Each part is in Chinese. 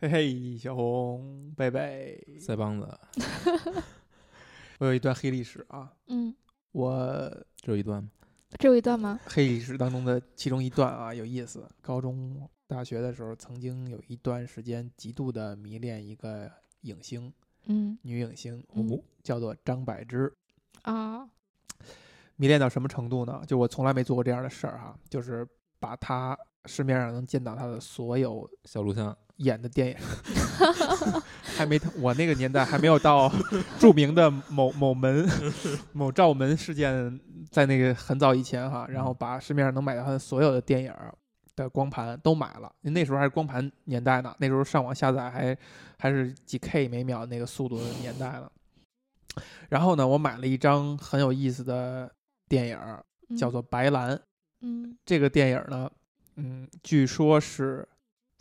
嘿嘿，小红贝贝，腮帮子 我有一段黑历史啊，嗯，我只有一段吗？只有一段吗？黑历史当中的其中一段啊，有意思。高中、大学的时候，曾经有一段时间极度的迷恋一个影星，嗯女影星，嗯叫做张柏芝。啊，迷恋到什么程度呢？就我从来没做过这样的事儿哈，就是把她市面上能见到她的所有小录像，演的电影，还没我那个年代还没有到著名的某某门某照门事件，在那个很早以前哈，然后把市面上能买到他的所有的电影的光盘都买了。那时候还是光盘年代呢，那时候上网下载还还是几 K 每秒那个速度的年代了。然后呢，我买了一张很有意思的电影，嗯叫做《白兰》。嗯这个电影呢，嗯，据说是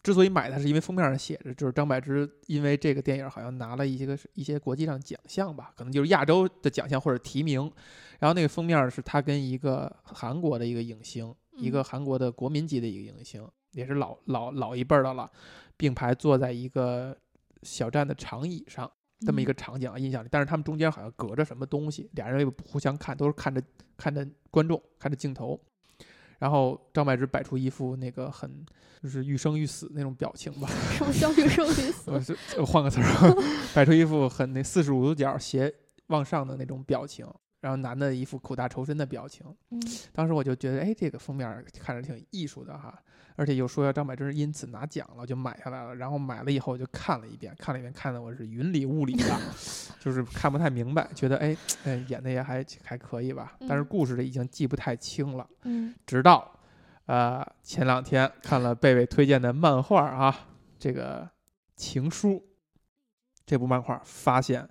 之所以买它，是因为封面上写着，就是张柏芝因为这个电影好像拿了一些个一些国际上奖项吧，可能就是亚洲的奖项或者提名。然后那个封面是他跟一个韩国的一个影星，一个嗯韩国的国民级的一个影星，也是老老老一辈儿的了，并排坐在一个小站的长椅上。这么一个场景啊，印象里，但是他们中间好像隔着什么东西，俩人又不互相看，都是看着看着观众，看着镜头。然后张柏芝摆出一副那个很就是欲生欲死那种表情吧，什么叫欲生欲 死？我是我换个词儿，摆出一副很那四十五度角斜往上的那种表情，然后男的一副苦大仇深的表情。嗯当时我就觉得，哎，这个封面看着挺艺术的哈，而且又说要张柏芝因此拿奖了，我就买下来了。然后买了以后我就看了一遍，看了一遍，看的我是云里雾里的，就是看不太明白，觉得哎哎演的也还还可以吧，但是嗯故事的已经记不太清了。嗯直到呃前两天看了贝贝推荐的漫画啊，这个《情书》这部漫画，发现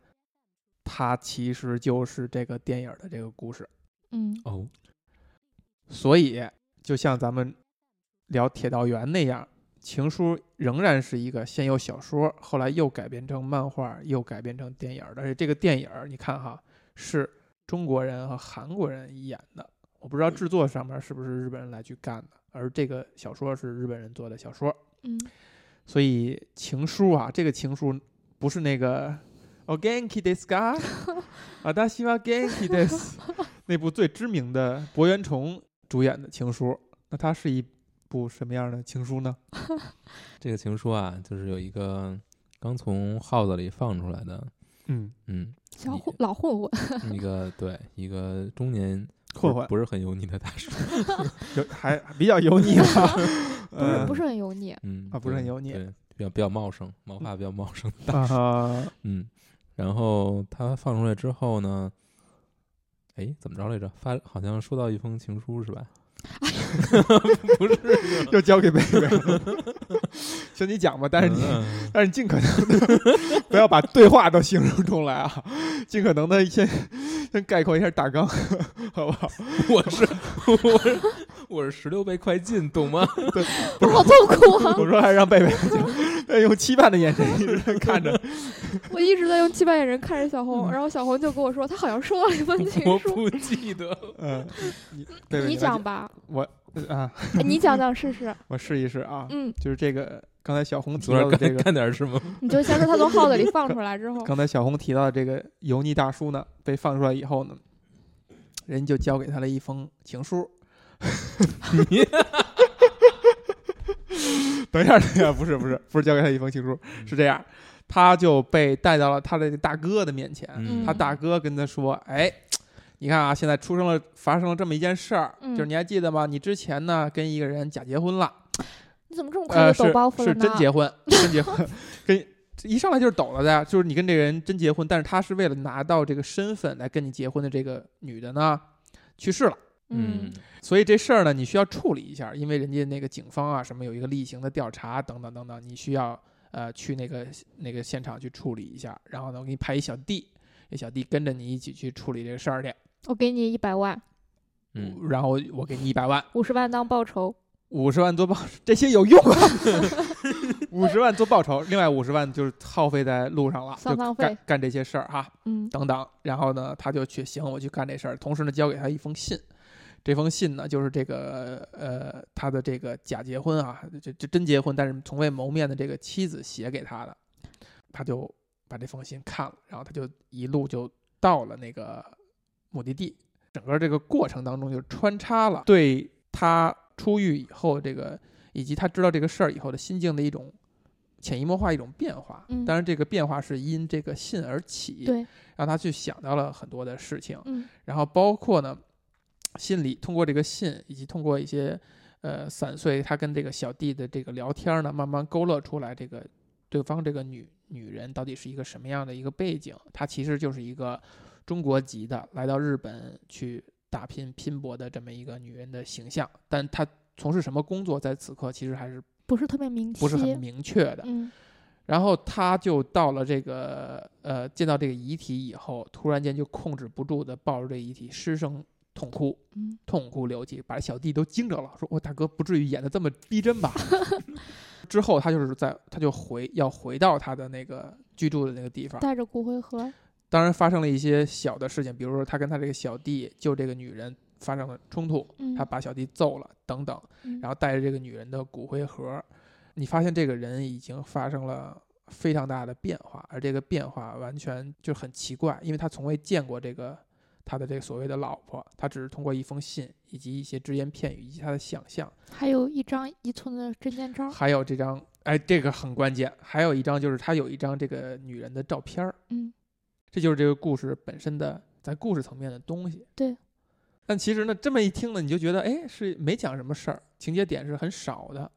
它其实就是这个电影的这个故事。嗯哦，所以，就像咱们聊《铁道员》那样，《情书》仍然是一个先有小说，后来又改编成漫画，又改编成电影。而且这个电影，你看哈，是中国人和韩国人演的。我不知道制作上面是不是日本人来去干的，而这个小说是日本人做的小说。嗯所以《情书》啊，这个情书不是那个“お元気ですか？私は元気です”那部最知名的柏原崇主演的情书。那它是一部什么样的情书呢？这个情书啊，就是有一个刚从号子里放出来的，嗯，嗯，小混老混混，一个对一个中年混混不是不是很油腻的大叔，有还比较油腻吧？不是呃不是很油腻。嗯啊不是很对油腻对，比较比较茂盛，毛发比较茂盛，啊，嗯， 然后他放出来之后呢，哎，怎么着来着？发好像收到一封情书是吧？不是，又交给贝贝了。行，你讲吧，但是你嗯 但是尽可能的不要把对话都形容出来啊，尽可能的先先概括一下大纲，好不好？我是我是我是十六倍快进，懂吗？好痛苦啊！我说还是让贝贝讲，贝用期盼的眼神一直在看着。我一直在用期盼眼神看着小嗯红，然后小红就跟我说，她好像收到了一封情书。我不记得了。嗯，你讲吧，我啊，哎你讲讲试试。我试一试啊，嗯，就是这个刚才小红提昨儿干到的这个，干点什么？你就先说他从号子里放出来之后，刚才小红提到的这个油腻大叔呢，被放出来以后呢，人就交给他了一封情书。等一下，等一下，不是不是不是交给他一封情书，是这样，他就被带到了他的大哥的面前，嗯他大哥跟他说：“哎，你看啊，现在出生了，发生了这么一件事儿，嗯就是你还记得吗？你之前呢跟一个人假结婚了，你怎么这么快呃，就是抖包袱了是呢？真结婚，真结婚，跟一上来就是抖了的呀，就是你跟这个人真结婚，但是他是为了拿到这个身份来跟你结婚的这个女的呢去世了。”嗯所以这事儿呢，你需要处理一下，因为人家那个警方啊，什么有一个例行的调查等等等等，你需要呃去那个那个现场去处理一下。然后呢，我给你派一小弟，那小弟跟着你一起去处理这个事儿去。我给你一百万，嗯，然后我给你一百万，五十万当报酬。五十万做报，这些有用啊！五十万做报酬，另外五十万就是耗费在路上了，就丧葬费干干这些事儿哈。嗯等等，然后呢，他就去行，我去干这事儿。同时呢，交给他一封信，这封信呢，就是这个呃他的这个假结婚啊，这这真结婚但是从未谋面的这个妻子写给他的，他就把这封信看了，然后他就一路就到了那个目的地。整个这个过程当中就穿插了对他出狱以后这个以及他知道这个事儿以后的心境的一种潜移默化一种变化。嗯当然这个变化是因这个信而起，对，让他去想到了很多的事情。嗯然后包括呢，信里通过这个信，以及通过一些呃散碎他跟这个小弟的这个聊天呢，慢慢勾勒出来这个对方这个女女人到底是一个什么样的一个背景。她其实就是一个中国籍的来到日本去打拼拼搏的这么一个女人的形象，但她从事什么工作，在此刻其实还是不是特别明，不是很明确的。嗯然后他就到了这个呃，见到这个遗体以后，突然间就控制不住的抱着这遗体失声痛哭，嗯。痛哭流涕，把小弟都惊着了，说：“我大哥不至于演的这么逼真吧？” 之后他就是在他就回要回到他的那个居住的那个地方，带着骨灰盒，当然发生了一些小的事情，比如说他跟他这个小弟就这个女人发生了冲突，嗯，他把小弟揍了等等，嗯。然后带着这个女人的骨灰盒，你发现这个人已经发生了非常大的变化，而这个变化完全就很奇怪，因为他从未见过这个他的这个所谓的老婆，他只是通过一封信以及一些只言片语以及他的想象，还有一张一寸的证件照，还有这张，哎，这个很关键，还有一张就是他有一张这个女人的照片儿，嗯这就是这个故事本身的在故事层面的东西。对。但其实呢，这么一听呢，你就觉得，哎，是没讲什么事儿，情节点是很少的，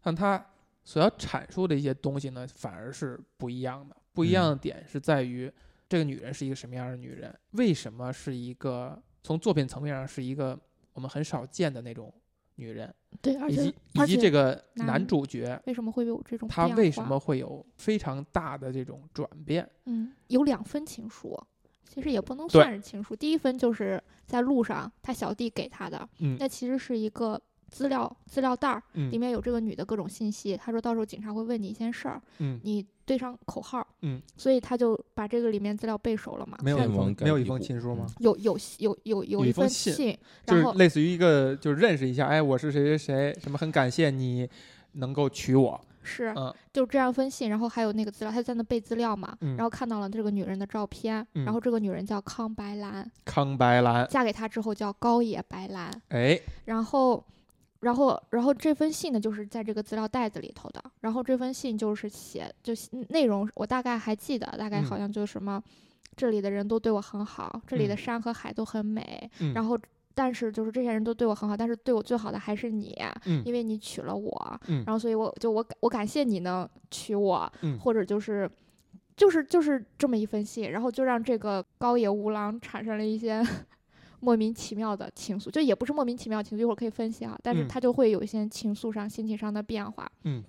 但他所要阐述的一些东西呢，反而是不一样的。不一样的点是在于，这个女人是一个什么样的女人？为什么是一个从作品层面上是一个我们很少见的那种女人，对，而且以及以及这个男男主角为什么会有这种他为什么会有非常大的这种转变？嗯，有两封情书，其实也不能算是情书。第一封就是在路上他小弟给他的，嗯那其实是一个资料资料袋儿，嗯。里面有这个女的各种信息。他说到时候警察会问你一些事儿，嗯，你对上口号，嗯，所以他就把这个里面资料背熟了嘛。没有一封没有一封情书吗？有有有有有有一一封封信信，就是然后类似于一个，就是认识一下，哎，我是谁谁谁，什么很感谢你能够娶我，是嗯。就这样封信，然后还有那个资料，他就在那背资料嘛，嗯。然后看到了这个女人的照片，嗯然后这个女人叫康白兰，康白兰，嫁给他之后叫高野白兰，哎，然后，然后，然后这封信呢，就是在这个资料袋子里头的。然后这封信就是写，就是内容我大概还记得，大概嗯好像就是什么，这里的人都对我很好，这里的嗯山和海都很美。嗯然后，但是就是这些人都对我很好，但是对我最好的还是你，嗯因为你娶了我。嗯然后，所以我就我感我感谢你能娶我，嗯或者就是。就是就是这么一封信，然后就让这个高野无郎产生了一些莫名其妙的情愫，就也不是莫名其妙的情愫，一会儿可以分析啊，但是嗯。他就会有一些情愫上、心情上的变化。嗯，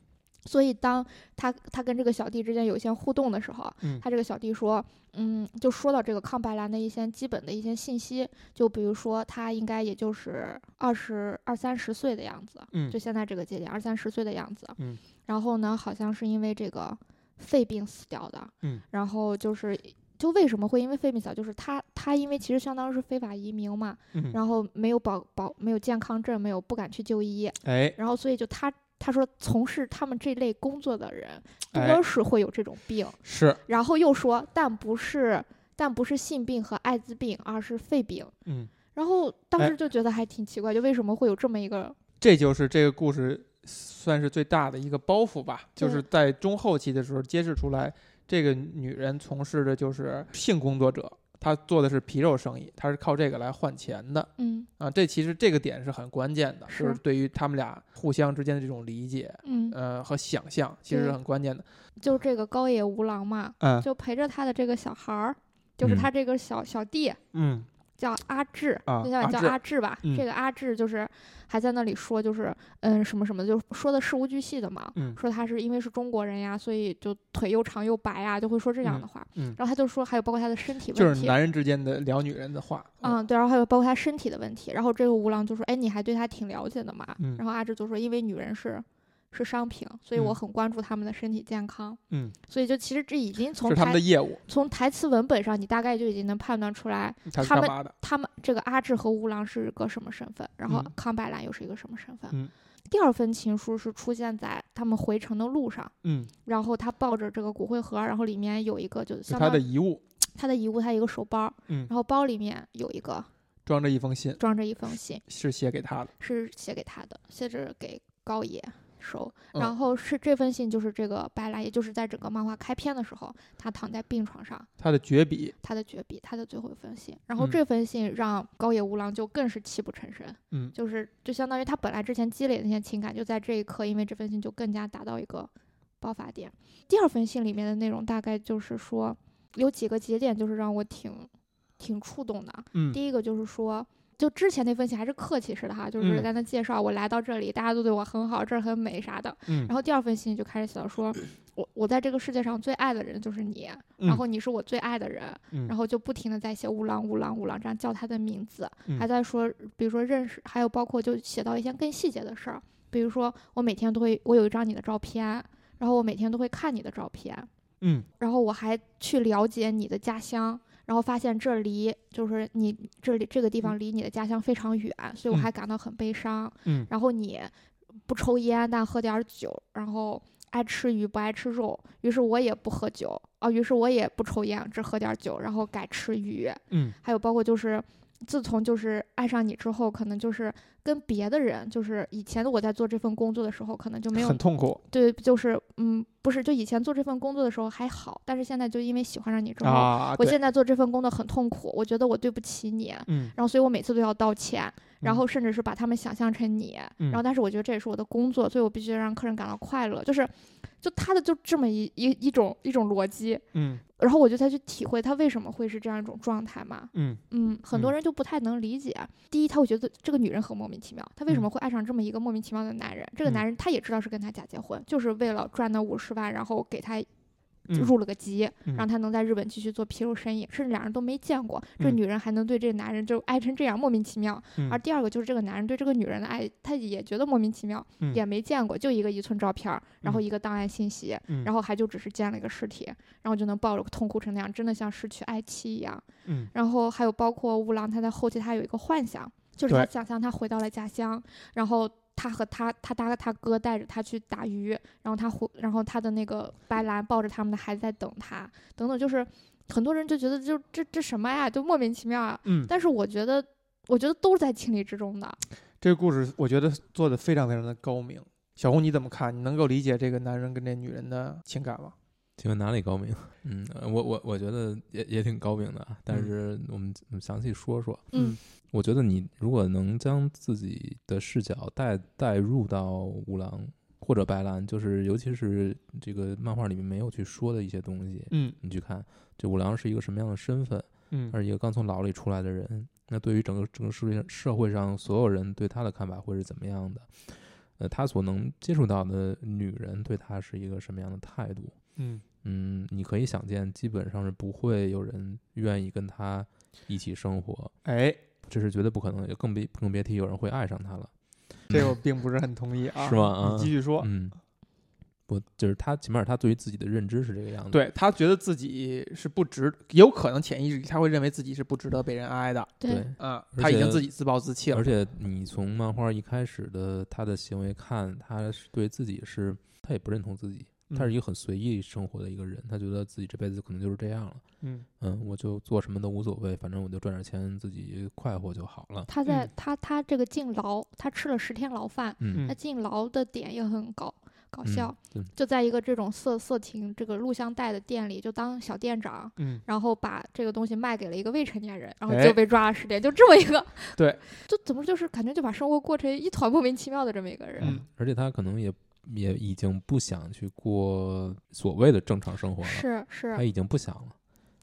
所以当他他跟这个小弟之间有一些互动的时候，嗯。他这个小弟说，嗯，就说到这个康白兰的一些基本的一些信息，就比如说他应该也就是二十二三十岁的样子，嗯。就现在这个节点二三十岁的样子，嗯，然后呢，好像是因为这个肺病死掉的，嗯，然后就是。就为什么会因为肺病死掉？就是他，他因为其实相当于是非法移民嘛，嗯，然后没有保保没有健康证，没有不敢去就医，哎，然后所以就他他说从事他们这类工作的人哎多是会有这种病，是，然后又说但不是但不是性病和艾滋病，而是肺病。嗯，然后当哎时就觉得还挺奇怪，就为什么会有这么一个这就是这个故事算是最大的一个包袱吧，就是在中后期的时候揭示出来，这个女人从事的就是性工作者，她做的是皮肉生意，她是靠这个来换钱的嗯啊。这其实这个点是很关键的，就是是对于他们俩互相之间的这种理解，嗯，呃和想象，其实是很关键的。就这个高野无郎嘛，嗯就陪着他的这个小孩儿，就是嗯他这个小小弟。嗯叫阿志，啊就叫叫阿志吧。嗯这个阿志就是还在那里说，就是嗯什么什么，就说的事无巨细的嘛。嗯说他是因为是中国人呀，所以就腿又长又白呀，就会说这样的话。嗯，然后他就说，还有包括他的身体就是问题。男人之间的聊女人的话。嗯，对，然后还有包括他身体的问题。然后这个吴郎就说：“哎，你还对他挺了解的嘛？”嗯然后阿志就说：“因为女人是是商品，所以我嗯很关注他们的身体健康。嗯，所以就其实这已经从是他们的业务，从台词文本上，你大概就已经能判断出来，他们？他们这个阿志和乌狼是个什么身份，然后嗯康白兰又是一个什么身份。嗯第二封情书是出现在他们回程的路上，嗯，然后他抱着这个骨灰盒，然后里面有一个就相当于的遗物，他的遗物，他一个手包，嗯然后包里面有一个装着一封信，装着一封信，是写给他的。是写给他的，写着给高野收。嗯然后是这封信，就是这个白兰，也就是在整个漫画开篇的时候，他躺在病床上，他的绝笔，他的绝笔，他的最后一封信。然后嗯这封信让高野无郎就更是泣不成声，嗯就是就相当于他本来之前积累的那些情感，就在这一刻，因为这封信就更加达到一个爆发点。第二封信里面的内容大概就是说，有几个节点就是让我挺挺触动的。嗯第一个就是说，就之前那封信还是客气似的哈，就是嗯。在那介绍我来到这里，大家都对我很好，这儿很美啥的。嗯。然后第二封信就开始写到说，我我在这个世界上最爱的人就是你，然后你是我最爱的人，嗯。然后就不停的在写乌郎乌郎乌郎这样叫他的名字，嗯。还在说，比如说认识，还有包括就写到一些更细节的事儿，比如说我每天都会，我有一张你的照片，然后我每天都会看你的照片，嗯。然后我还去了解你的家乡，然后发现这离就是你这里这个地方离你的家乡非常远，所以我嗯。还感到很悲伤。嗯。然后你不抽烟，但喝点儿酒，然后爱吃鱼不爱吃肉，于是我也不喝酒。啊，于是我也不抽烟，只喝点儿酒，然后改吃鱼。嗯。还有包括就是，自从就是爱上你之后，可能就是跟别的人，就是以前的我在做这份工作的时候，可能就没有很痛苦。对，就是嗯，不是，就以前做这份工作的时候还好，但是现在就因为喜欢上你之后，啊。我现在做这份工作很痛苦，我觉得我对不起你，嗯，然后所以我每次都要道歉，然嗯。后甚至是把他们想象成你，然后嗯但是我觉得这也是我的工作，所以我必须让客人感到快乐，就是就他的就这么一一一种一种逻辑，嗯。然后我就才去体会他为什么会是这样一种状态嘛。嗯。嗯，很多嗯。人就不太能理解。第一，他会觉得这个女人很莫名其妙，她为什嗯。么会爱上这么一个莫名其妙的男人？这个男嗯人他也知道是跟他假结婚，就是为了赚那五十万，然后给他嗯入了个籍，嗯。让他能在日本继续做皮肉生意，甚至两人都没见过，这嗯。女人还能对这个男人就爱成这样，莫名其妙。嗯。而第二个就是这个男人对这个女人的爱，他也觉得莫名其妙，嗯。也没见过，就一个一寸照片儿，然后嗯。一个档案信息，嗯。然后还就只是见了一个尸体，然后就能抱着痛哭成那样，真的像失去爱妻一样。嗯。然后还有包括乌郎，他在后期他有一个幻想，就是他想象他回到了家乡，然后他和他他大他哥带着他去打鱼，然后他回，然后他的那个白兰抱着他们的孩子在等他，等等，就是很多人就觉得就这这什么呀，就莫名其妙啊。嗯，但是我觉得，我觉得都是在情理之中的。这个故事我觉得做的非常非常的高明。小红你怎么看？你能够理解这个男人跟这女人的情感吗？请问哪里高明？嗯，呃我我我觉得也也挺高明的啊，但嗯是我们我们详细说说。嗯我觉得你如果能将自己的视角带带入到五郎或者白兰，就是尤其是这个漫画里面没有去说的一些东西，嗯你去看这五郎是一个什么样的身份，嗯而一个刚从牢里出来的人，那对于整个整个世界上社会上所有人对他的看法会是怎么样的？呃，他所能接触到的女人对他是一个什么样的态度？嗯嗯，你可以想见，基本上是不会有人愿意跟他一起生活，哎，这是绝对不可能也，更别更别提有人会爱上他了。这个我并不是很同意啊。是吗啊你继续说。嗯，不，就是他起码他对于自己的认知是这个样子。，对他觉得自己是不值，有可能潜意识里他会认为自己是不值得被人爱的对，啊，而他已经自己自暴自弃了而。且你从漫画一开始的他的行为看，他是对自己是，他也不认同自己，他是一个很随意生活的一个人，他觉得自己这辈子可能就是这样了。嗯。嗯，我就做什么都无所谓，反正我就赚点钱，自己快活就好了。他在、嗯。他他这个进牢，他吃了十天牢饭，嗯他进牢的点也很搞搞笑，嗯就在一个这种色色情这个录像带的店里，就当小店长，嗯。然后把这个东西卖给了一个未成年人，然后哎就被抓了十天，就这么一个，对，就怎么就是感觉就把生活过成一团莫名其妙的这么一个人，嗯。而且他可能也也已经不想去过所谓的正常生活了，是是他，已经不想了。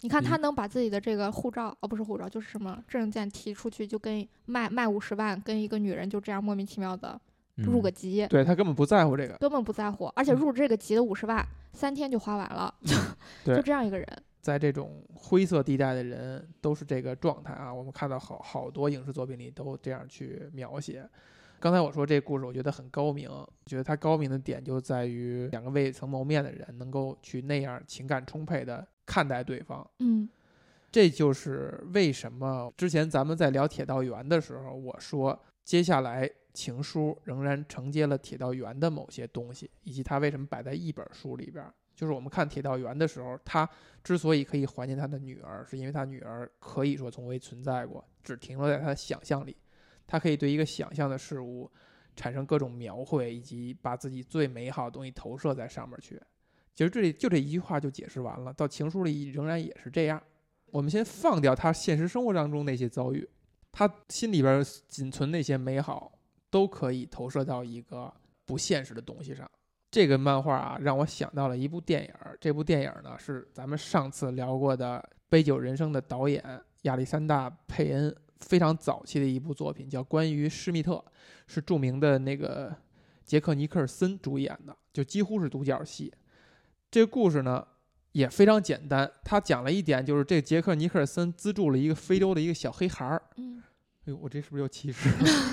你看他嗯能把自己的这个护照，哦不是护照，就是什么证件提出去，就跟卖卖五十万，跟一个女人就这样莫名其妙的入个嗯籍。对他根本不在乎这个。根本不在乎，而且嗯入这个籍的五十万，三天就花完了，对就这样一个人。在这种灰色地带的人都是这个状态啊。我们看到好好多影视作品里都这样去描写。刚刚才我说这故事，我觉得很高明，觉得它高明的点就在于两个未曾谋面的人能够去那样情感充沛的看待对方。嗯这就是为什么之前咱们在聊铁道员的时候，我说接下来情书仍然承接了铁道员的某些东西，以及它为什么摆在一本书里边。就是我们看铁道员的时候，他之所以可以怀念他的女儿，是因为他女儿可以说从未存在过，只停留在他的想象里。他可以对一个想象的事物产生各种描绘，以及把自己最美好的东西投射在上面去。其实这里就这一句话就解释完了。到情书里仍然也是这样。我们先放掉他现实生活当中那些遭遇，他心里边仅存那些美好，都可以投射到一个不现实的东西上。这个漫画啊，让我想到了一部电影。这部电影呢，是咱们上次聊过的《杯酒人生》的导演亚历山大·佩恩非常早期的一部作品，叫《关于施密特》，是著名的那个杰克·尼克尔森主演的，就几乎是独角戏。这个故事呢也非常简单，他讲了一点，就是这杰克·尼克尔森资助了一个非洲的一个小黑孩儿。嗯哎呦，我这是不是又歧视？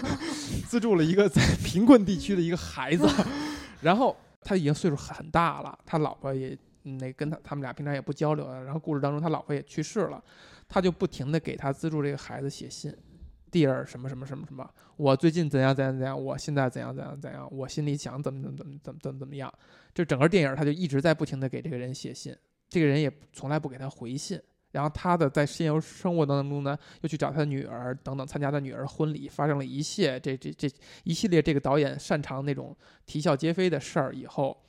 资助了一个在贫困地区的一个孩子，然后他已经岁数很大了，他老婆也嗯那跟他他们俩平常也不交流了，然后故事当中他老婆也去世了，他就不停的给他资助这个孩子写信，Dear 什么什么什么什么，我最近怎样怎样怎样，我现在怎样怎样怎样，我心里想怎么怎么怎么怎么怎么怎么样，就整个电影他就一直在不停的给这个人写信，这个人也从来不给他回信。然后他的在现有生活当中呢，又去找他的女儿等等，参加他女儿婚礼，发生了一系这这这一系列这个导演擅长那种啼笑皆非的事儿。以后，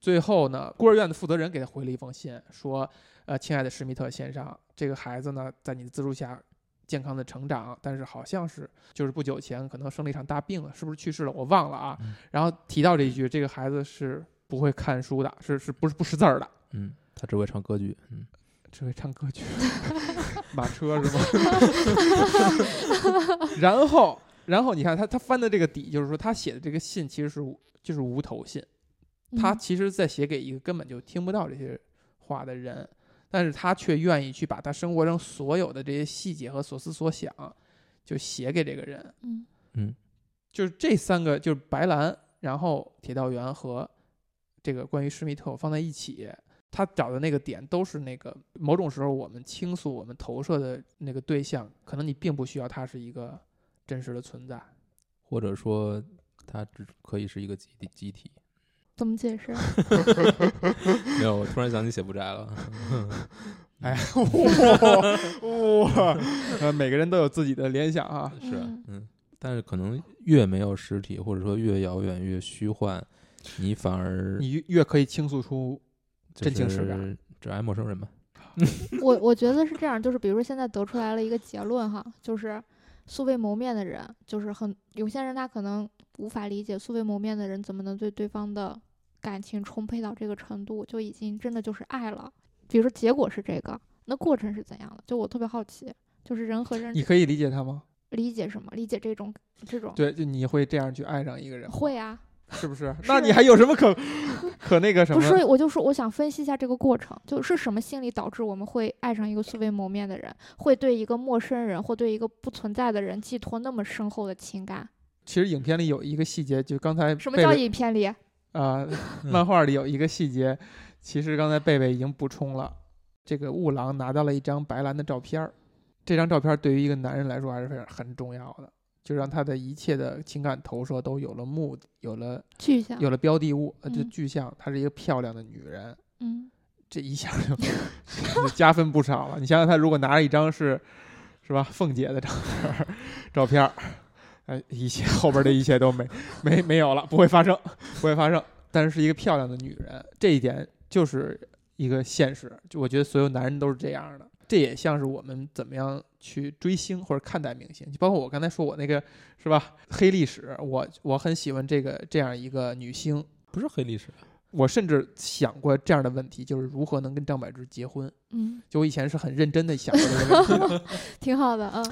最后呢，孤儿院的负责人给他回了一封信，说：“呃，亲爱的施密特先生，这个孩子呢，在你的资助下健康的成长，但是好像是就是不久前可能生了一场大病了，是不是去世了？我忘了啊。嗯然后提到这一句，这个孩子是不会看书的，是是不是不识字儿的？嗯，他只会唱歌剧，嗯，只会唱歌剧，马车是吗？然后，然后你看他他翻的这个底，就是说他写的这个信其实是无就是无头信，他嗯其实在写给一个根本就听不到这些话的人，但是他却愿意去把他生活中所有的这些细节和所思所想，就写给这个人。嗯就是这三个，就是白兰，然后铁道员和这个关于施密特放在一起，他找的那个点都是那个某种时候我们倾诉、我们投射的那个对象，可能你并不需要他是一个真实的存在。或者说他只可以是一个集体集体。怎么解释？没有，我突然想起写不斋了。哎，哇哇，呃，每个人都有自己的联想啊。是嗯，嗯，但是可能越没有实体，或者说越遥远、越虚幻，你反而你越越可以倾诉出，就真情实感是只爱陌生人吧。我我觉得是这样，就是比如说现在得出来了一个结论哈，就是素未谋面的人，就是很有些人他可能无法理解素未谋面的人怎么能对对方的感情充沛到这个程度，就已经真的就是爱了。比如说结果是这个，那过程是怎样的？就我特别好奇，就是人和人你可以理解他吗？理解什么？理解这种这种对，就你会这样去爱上一个人，会啊，是不是？那你还有什么可 可那个什么？不是，我就说我想分析一下这个过程，就是什么心理导致我们会爱上一个素未谋面的人，会对一个陌生人或对一个不存在的人寄托那么深厚的情感？其实影片里有一个细节，就刚才什么叫影片里？啊、漫画里有一个细节，其实刚才贝贝已经补充了。这个雾狼拿到了一张白兰的照片儿，这张照片对于一个男人来说还是非常很重要的，就让他的一切的情感投射都有了目的，有了具象。有了标的物，呃，就嗯具象，她是一个漂亮的女人，嗯，这一下就 就加分不少了。你想想，他如果拿着一张是是吧凤姐的照片儿照片儿，哎，一切 后边的一切都没没没有了，不会发生，不会发生。但是是一个漂亮的女人，这一点就是一个现实。就我觉得所有男人都是这样的。这也像是我们怎么样去追星或者看待明星，就包括我刚才说我那个是吧黑历史，我我很喜欢这个这样一个女星，不是黑历史，我甚至想过这样的问题，就是如何能跟张柏芝结婚。嗯，就我以前是很认真的想过这个问题。挺好的，啊，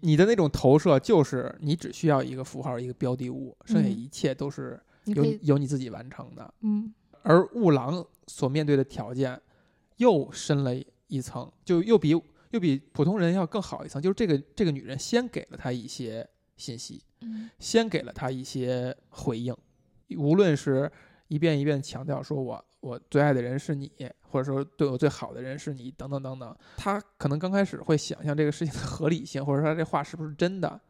你的那种投射，就是你只需要一个符号，一个标的物，剩下嗯一切都是由你，由你自己完成的。嗯而雾狼所面对的条件又深了一层，就又比又比普通人要更好一层。就是这个这个女人先给了他一些信息，嗯先给了他一些回应，无论是一遍一遍强调说我我最爱的人是你，或者说对我最好的人是你，等等等等，他可能刚开始会想象这个事情的合理性，或者说他这话是不是真的，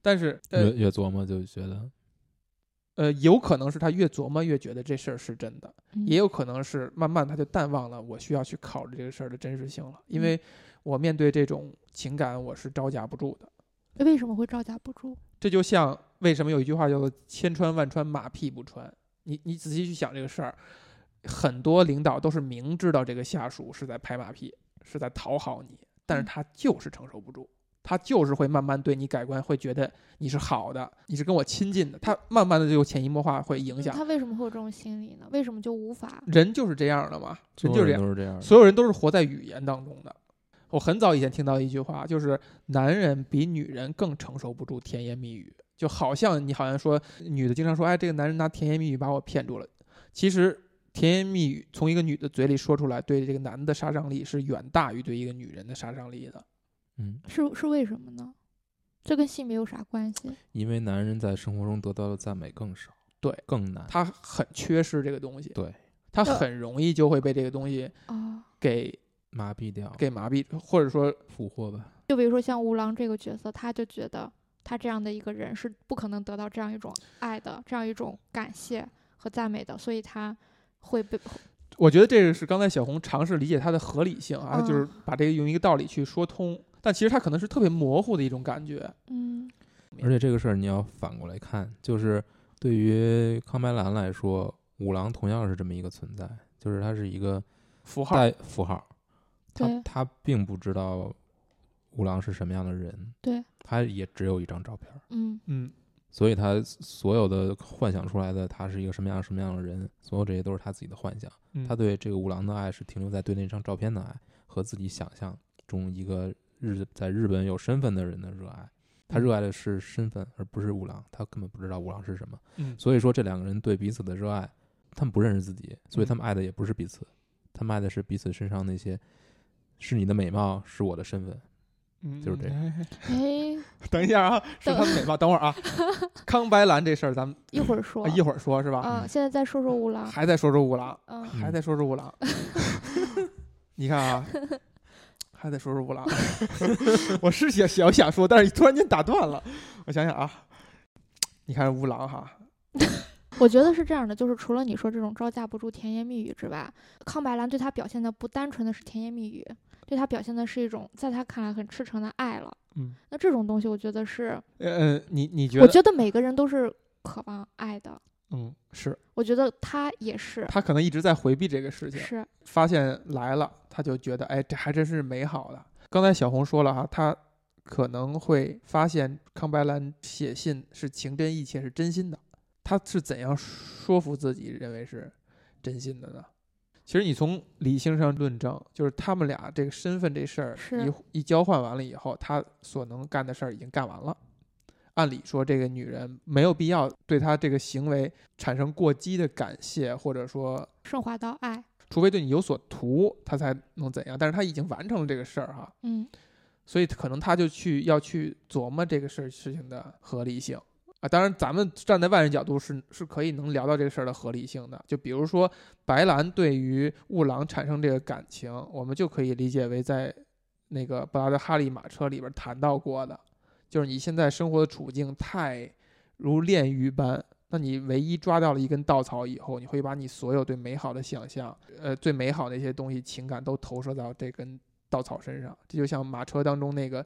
但是越呃越琢磨就觉得，呃，有可能是他越琢磨越觉得这事儿是真的，嗯也有可能是慢慢他就淡忘了我需要去考虑这个事儿的真实性了，因嗯为我面对这种情感我是招架不住的。为什么会招架不住？这就像为什么有一句话叫做“千穿万穿，马屁不穿”。你你仔细去想这个事儿，很多领导都是明知道这个下属是在拍马屁，是在讨好你，但是嗯他就是承受不住，他就是会慢慢对你改观，会觉得你是好的，你是跟我亲近的，他慢慢的就潜移默化会影响。他为什么会有这种心理呢？为什么就无法？人就是这样的嘛，人就是这样，人都是这样。所有人都是活在语言当中的。我很早以前听到一句话，就是男人比女人更承受不住甜言蜜语，就好像你好像说女的经常说，哎，这个男人拿甜言蜜语把我骗住了。其实甜言蜜语从一个女的嘴里说出来，对这个男的杀伤力是远大于对一个女人的杀伤力的。嗯，是是为什么呢？这跟性别有啥关系？因为男人在生活中得到的赞美更少，对，更难。他很缺失这个东西，对他呃很容易就会被这个东西啊，给麻痹掉，给麻痹，或者说俘获吧。就比如说像吴郎这个角色，他就觉得他这样的一个人是不可能得到这样一种爱的，这样一种感谢和赞美的，所以他会被我觉得这个是刚才小红尝试理解它的合理性啊，嗯就是把这个用一个道理去说通，但其实它可能是特别模糊的一种感觉。嗯。而且这个事儿你要反过来看，就是对于康白兰来说，五郎同样是这么一个存在，就是他是一个符号，代符号，他对他并不知道五郎是什么样的人，对，他也只有一张照片儿，嗯嗯，所以他所有的幻想出来的他是一个什么样什么样的人，所有这些都是他自己的幻想。嗯他对这个五郎的爱是停留在对那张照片的爱和自己想象中一个日在日本有身份的人的热爱。他热爱的是身份，而不是五郎。他根本不知道五郎是什么。嗯所以说，这两个人对彼此的热爱，他们不认识自己，所以他们爱的也不是彼此，他们爱的是彼此身上那些是你的美貌，是我的身份。嗯，就是这样样。哎，等一下啊，是他们美貌。等会儿啊，康白兰这事儿咱们 一会儿说啊，一会儿说是吧？啊，现在再说说吴郎，还在说说五郎，嗯还在说说五郎。你看啊，还在说说五郎。我是想想想说，但是突然间打断了。我想想啊，你看乌狼哈，我觉得是这样的，就是除了你说这种招架不住甜言蜜语之外，康白兰对他表现的不单纯的是甜言蜜语，对他表现的是一种在他看来很赤诚的爱了。嗯，那这种东西，我觉得是，呃，你你觉得？我觉得每个人都是渴望爱的。嗯，是我觉得他也是，他可能一直在回避这个事情，是，发现来了，他就觉得，哎，这还真是美好的。刚才小红说了哈，他可能会发现康白兰写信是情真意切，是真心的。他是怎样说服自己认为是真心的呢？其实你从理性上论证，就是他们俩这个身份这事儿一一交换完了以后，他所能干的事儿已经干完了。按理说，这个女人没有必要对他这个行为产生过激的感谢，或者说升华到爱。除非对你有所图，他才能怎样。但是他已经完成了这个事儿哈，嗯所以可能他就去要去琢磨这个事儿事情的合理性啊。当然，咱们站在外人角度是是可以能聊到这个事儿的合理性的。就比如说白兰对于雾狼产生这个感情，我们就可以理解为在那个布拉德哈利马车里边谈到过的，就是你现在生活的处境太如炼狱般。那你唯一抓到了一根稻草以后，你会把你所有对美好的想象，呃，最美好的一些东西、情感都投射到这根稻草身上。这就像马车当中那个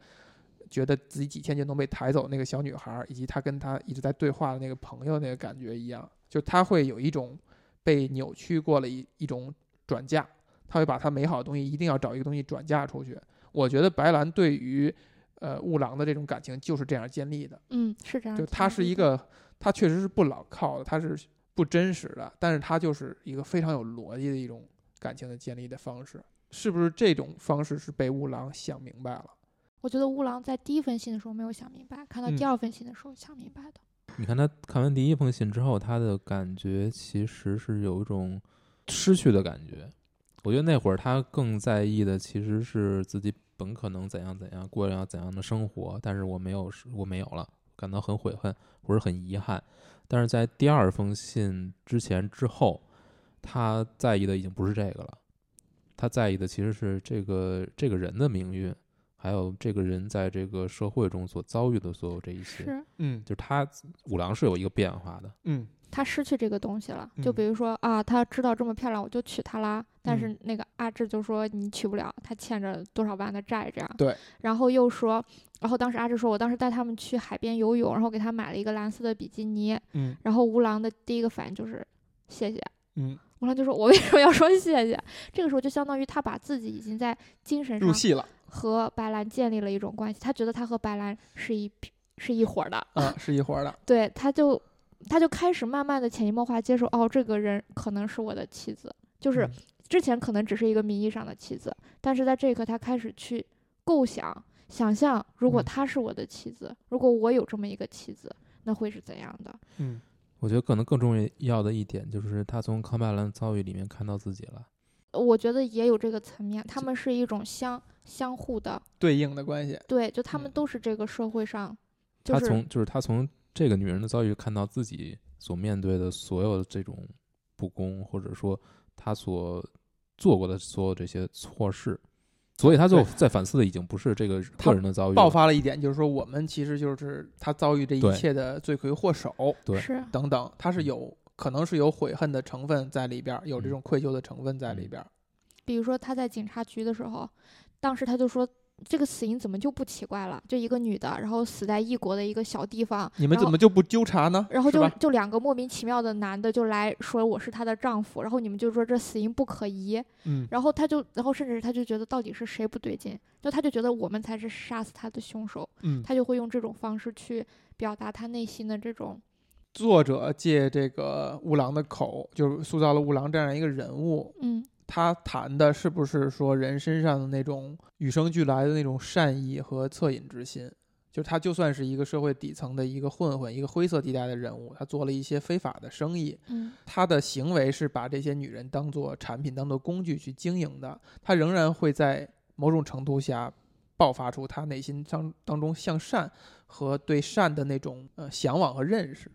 觉得自己几天就能被抬走那个小女孩，以及她跟她一直在对话的那个朋友那个感觉一样，就她会有一种被扭曲过了一一种转嫁，她会把她美好的东西一定要找一个东西转嫁出去。我觉得白兰对于呃雾狼的这种感情就是这样建立的。嗯，是这样。就他是一，个，他确实是不牢靠的，他是不真实的，但是他就是一个非常有逻辑的一种感情的建立的方式。是不是这种方式是被雾狼想明白了？我觉得乌狼在第一封信的时候没有想明白，看到第嗯二封信的时候想明白的。你看他看完第一封信之后，他的感觉其实是有一种失去的感觉。我觉得那会儿他更在意的其实是自己本可能怎样怎样过上怎样的生活，但是我没有，我没有了，感到很悔恨或者很遗憾。但是在第二封信之前之后，他在意的已经不是这个了，他在意的其实是这个这个人的命运，还有这个人在这个社会中所遭遇的所有这一些。嗯就是他五郎是有一个变化的，嗯他失去这个东西了。就嗯比如说啊，他知道这么漂亮，我就娶她啦。但是嗯那个阿志就说你娶不了，他欠着多少万的债这样。对。然后又说，然后当时阿志说，我当时带他们去海边游泳，然后给他买了一个蓝色的比基尼。嗯然后吴郎的第一个反应就是谢谢。嗯，吴郎就说：“我为什么要说谢谢？”这个时候就相当于他把自己已经在精神上入戏了和白兰建立了一种关系，他觉得他和白兰是一批是一伙儿的。啊，是一伙儿的。对，他就他就开始慢慢的潜移默化接受，哦，这个人可能是我的妻子，就是嗯之前可能只是一个名义上的妻子，但是在这一刻他开始去构想、想象，如果嗯她是我的妻子，如果我有这么一个妻子，那会是怎样的？嗯我觉得可能更重要的一点就是他从康拜兰遭遇里面看到自己了。我觉得也有这个层面，他们是一种相相互的，对应的关系。对，就他们嗯都是这个社会上，就是他从就是他从这个女人的遭遇看到自己所面对的所有的这种不公，或者说他所做过的所有这些错事，所以他就对在反思的已经不是这个他个人的遭遇爆发了一点，就是说我们其实就是他遭遇这一切的罪魁祸首对是等等，他是有可能是有悔恨的成分在里边儿，有这嗯种愧疚的成分在里嗯边儿。比如说他在警察局的时候，当时他就说。这个死因怎么就不奇怪了？就一个女的，然后死在异国的一个小地方，你们然后怎么就不纠察呢？然后就就两个莫名其妙的男的就来说我是她的丈夫，然后你们就说这死因不可疑，嗯然后他就然后甚至他就觉得到底是谁不对劲，就他就觉得我们才是杀死他的凶手，嗯，他就会用这种方式去表达他内心的这种作者借这个乌郎的口，就是塑造了乌郎这样一个人物。嗯他谈的是不是说人身上的那种与生俱来的那种善意和恻隐之心？就他就算是一个社会底层的一个混混，一个灰色地带的人物，他做了一些非法的生意，嗯他的行为是把这些女人当做产品、当做工具去经营的，他仍然会在某种程度下爆发出他内心当当中向善和对善的那种呃向往和认识。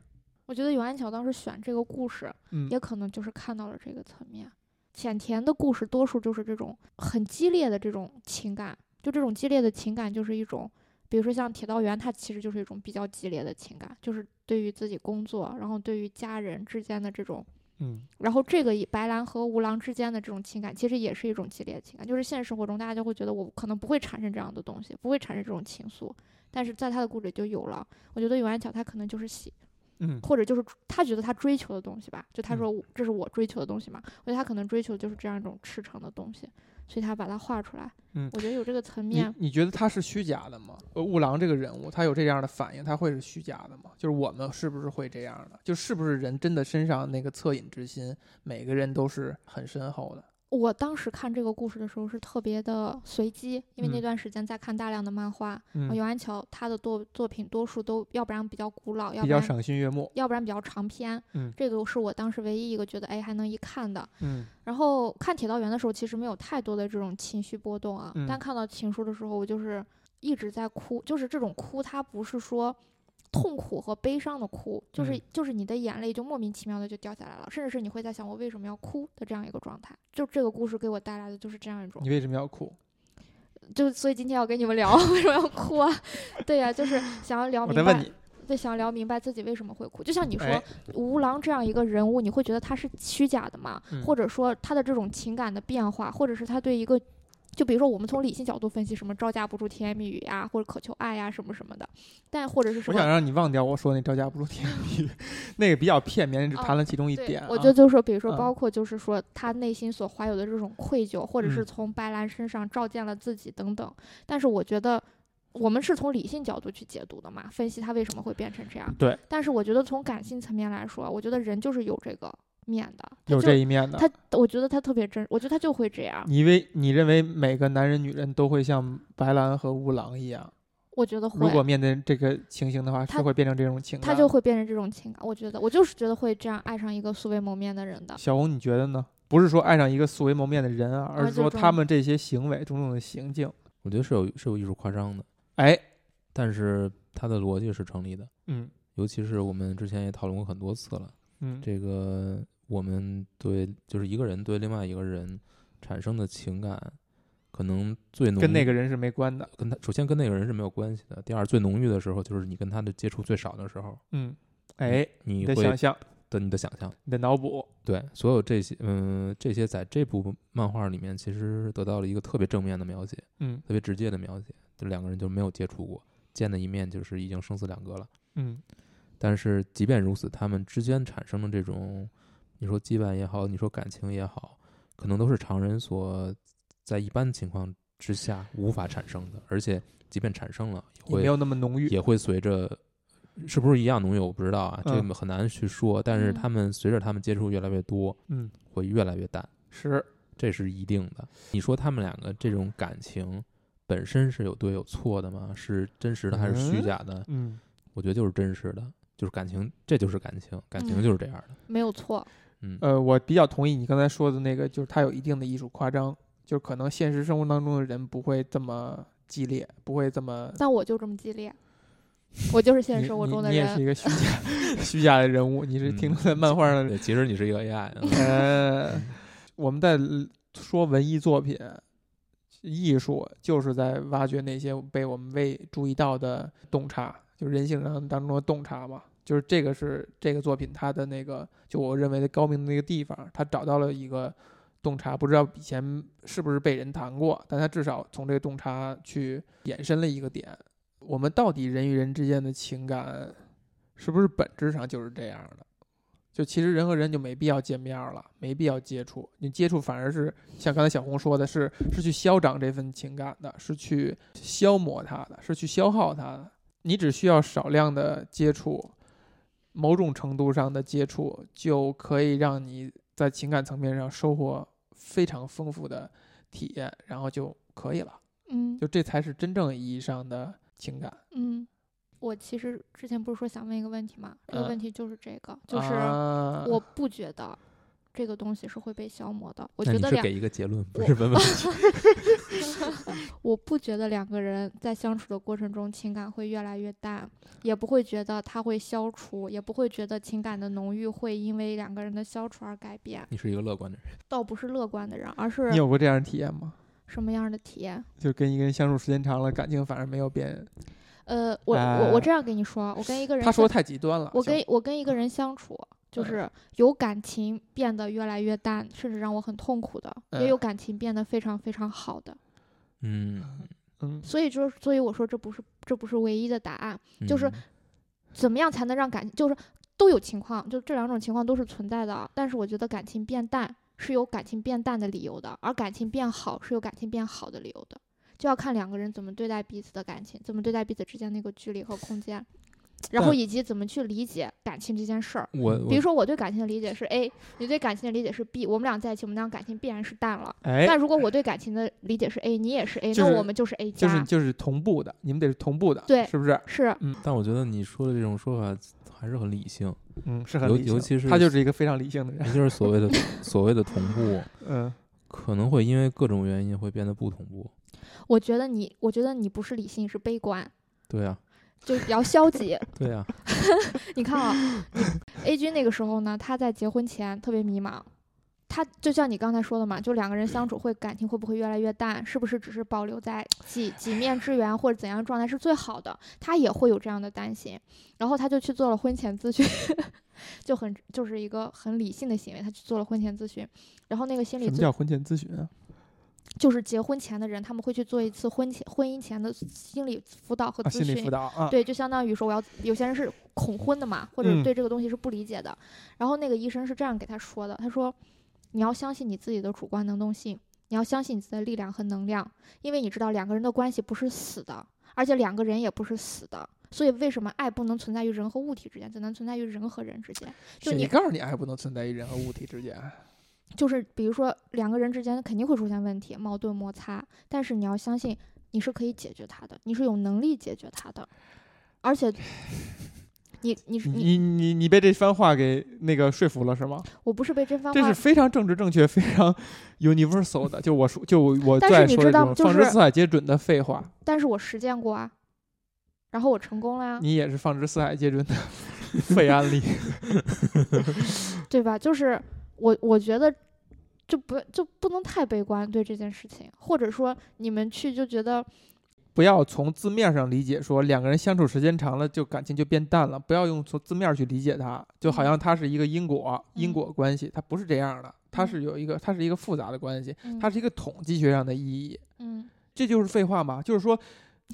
我觉得永安桥当时选这个故事，嗯也可能就是看到了这个层面。浅田的故事多数就是这种很激烈的这种情感，就这种激烈的情感就是一种，比如说像铁道员，他其实就是一种比较激烈的情感，就是对于自己工作，然后对于家人之间的这种，嗯然后这个以白兰和吴郎之间的这种情感，其实也是一种激烈的情感，就是现实生活中大家就会觉得我可能不会产生这样的东西，不会产生这种情愫，但是在他的故事里就有了。我觉得永安桥他可能就是喜嗯或者就是他觉得他追求的东西吧，就他嗯说这是我追求的东西嘛，我觉得他可能追求就是这样一种赤诚的东西，所以他把它画出来。嗯我觉得有这个层面，你觉得他是虚假的吗？呃，乌郎这个人物，他有这样的反应，他会是虚假的吗？就是我们是不是会这样的？就是不是人真的身上那个恻隐之心，每个人都是很深厚的？我当时看这个故事的时候是特别的随机，因为那嗯段时间在看大量的漫画，嗯尤安桥他的作作品多数都要不然比较古老，要比较不然赏心悦目。要不然比较长篇。嗯这个是我当时唯一一个觉得哎还能一看的。嗯然后看《铁道员》的时候，其实没有太多的这种情绪波动啊。嗯但看到情书的时候，我就是一直在哭，就是这种哭，它不是说痛苦和悲伤的哭，就是、嗯就是你的眼泪就莫名其妙的就掉下来了，甚至是你会在想我为什么要哭的这样一个状态。就这个故事给我带来的就是这样一种你，为什么要哭？就所以今天要跟你们聊 为什么要哭啊？对呀、就是想要聊明白。我在问你，对，想要聊明白自己为什么会哭。就像你说，哎吴郎这样一个人物，你会觉得他是虚假的吗？嗯或者说他的这种情感的变化，或者是他对一个，就比如说我们从理性角度分析，什么招架不住甜言蜜语呀，或者渴求爱呀，什么什么的，但或者是什么。我想让你忘掉我说那招架不住甜言蜜语，那个比较片面，只哦谈了其中一点、啊。我觉得就是说，比如说，嗯包括就是说，他内心所怀有的这种愧疚，或者是嗯从白兰身上照见了自己等等。但是我觉得，我们是从理性角度去解读的嘛，分析他为什么会变成这样。对。但是我觉得从感性层面来说，我觉得人就是有这个面的，有这一面的。他，我觉得他特别真，我觉得他就会这样。你以为你认为每个男人、女人都会像白兰和乌狼一样？我觉得会如果，面对这个情形的话，他是会变成这种情感。他就会变成这种情感。我觉得，我就是觉得会这样爱上一个素未谋面的人的。小红，你觉得呢？不是说爱上一个素未谋面的人啊，而是说他们这些行为、种种的行径，我觉得是有是有艺术夸张的，哎，但是他的逻辑是成立的。嗯尤其是我们之前也讨论过很多次了，嗯，这个我们对就是一个人对另外一个人产生的情感，可能最浓跟那个人是没关的。跟他首先跟那个人是没有关系的，第二最浓郁的时候就是你跟他的接触最少的时候，嗯，哎，你的想象，的你的想象，你的脑补，对所有这些嗯这些在这部漫画里面其实得到了一个特别正面的描写，嗯特别直接的描写，就两个人就没有接触过，见的一面就是已经生死两隔了。嗯但是即便如此，他们之间产生的这种，你说羁绊也好，你说感情也好，可能都是常人所在一般情况之下无法产生的，而且即便产生了，也会也没有那么浓郁。也会随着是不是一样浓郁，我不知道啊，这嗯个很难去说。但是嗯他们随着他们接触越来越多，嗯，会越来越淡，是，这是一定的。你说他们两个这种感情本身是有对有错的吗？是真实的还是虚嗯假的？嗯我觉得就是真实的，就是感情，这就是感情，感情嗯就是这样的。没有错。嗯，呃，我比较同意你刚才说的那个，就是它有一定的艺术夸张，就是可能现实生活当中的人不会这么激烈，不会这么。但我就这么激烈，我就是现实生活中的你你也是一。个虚假虚假的人物，你是停留在漫画上其实你是一个 AI，嗯 呃，我们在说文艺作品、艺术，就是在挖掘那些被我们未注意到的洞察，就是人性上当中的洞察嘛。就是这个是这个作品它的那个，就我认为的高明的那个地方，他找到了一个洞察，不知道以前是不是被人谈过，但他至少从这个洞察去延伸了一个点。我们到底人与人之间的情感，是不是本质上就是这样的？就其实人和人就没必要见面了，没必要接触。你接触反而是像刚才小红说的是，是去消长这份情感的，是去消磨它的，是去消耗它的。你只需要少量的接触，某种程度上的接触，就可以让你在情感层面上收获非常丰富的体验，然后就可以了。嗯就这才是真正意义上的情感。嗯，我其实之前不是说想问一个问题吗？这个嗯问题就是这个，就是啊我不觉得这个东西是会被消磨的。我觉得两你是给一个结论，不我是问问题。我不觉得两个人在相处的过程中情感会越来越淡，也不会觉得它会消除，也不会觉得情感的浓郁会因为两个人的消除而改变。你是一个乐观的人，倒不是乐观的人，而是你有过这样的体验吗？什么样的体验？就跟一个人相处时间长了，感情反而没有变。呃，我我哎我这样跟你说，我跟一个人他说的太极端了。我跟我跟一个人相处，就是有感情变得越来越淡，甚至让我很痛苦的，也嗯有感情变得非常非常好的。嗯，嗯，所以就是，所以我说这不是这不是唯一的答案。就是嗯怎么样才能让感就是都有情况，就这两种情况都是存在的。但是我觉得感情变淡是有感情变淡的理由的，而感情变好是有感情变好的理由的，就要看两个人怎么对待彼此的感情，怎么对待彼此之间那个距离和空间。然后以及怎么去理解感情这件事儿，我比如说我对感情的理解是 A，你对感情的理解是 B，我们俩在一起，我们俩感情必然是淡了。哎，但如果我对感情的理解是 A，你也是 A，、就是那我们就是 A 加。就是就是同步的，你们得是同步的，对是不是？是，嗯但我觉得你说的这种说法还是很理性，嗯，是很尤理性尤其是他就是一个非常理性的人。也就是所谓的 所谓的同步，嗯，可能会因为各种原因会变得不同步。我觉得你，我觉得你不是理性，是悲观，对啊，就比较消极。对啊，你看啊，你 A 君那个时候呢，他在结婚前特别迷茫，他就像你刚才说的嘛，就两个人相处会感情会不会越来越淡，是不是只是保留在几几面之缘或者怎样状态是最好的，他也会有这样的担心，然后他就去做了婚前咨询，就很就是一个很理性的行为，他去做了婚前咨询，然后那个心理咨什么叫婚前咨询啊？就是结婚前的人，他们会去做一次婚前婚姻前的心理辅导和啊，咨询心理辅。导啊，对，就相当于说我要有些人是恐婚的嘛，或者嗯对这个东西是不理解的。然后那个医生是这样给他说的，他说你要相信你自己的主观能动性，你要相信你自己的力量和能量，因为你知道两个人的关系不是死的，而且两个人也不是死的。所以为什么爱不能存在于人和物体之间，只能存在于人和人之间？就你谁告诉你爱不能存在于人和物体之间？就是比如说两个人之间肯定会出现问题、矛盾、摩擦，但是你要相信你是可以解决它的，你是有能力解决它的，而且 你你你，你你你被这番话给那个说服了是吗？我不是被这番话这是，非常政治正确、非常 universal 的，就我说，就我我但最爱是你知道说的这种就是放之四海皆准的废话。但是我实践过啊，然后我成功了呀，你也是放之四海皆准的 废案例。对吧？就是我我觉得就不就不能太悲观对这件事情，或者说你们去就觉得不要从字面上理解说两个人相处时间长了就感情就变淡了，不要用从字面去理解它，就好像它是一个因果、因嗯。果关系，它不是这样的，它嗯。是有一个它是一个复杂的关系，嗯。它是一个统计学上的意义，嗯。这就是废话嘛，就是说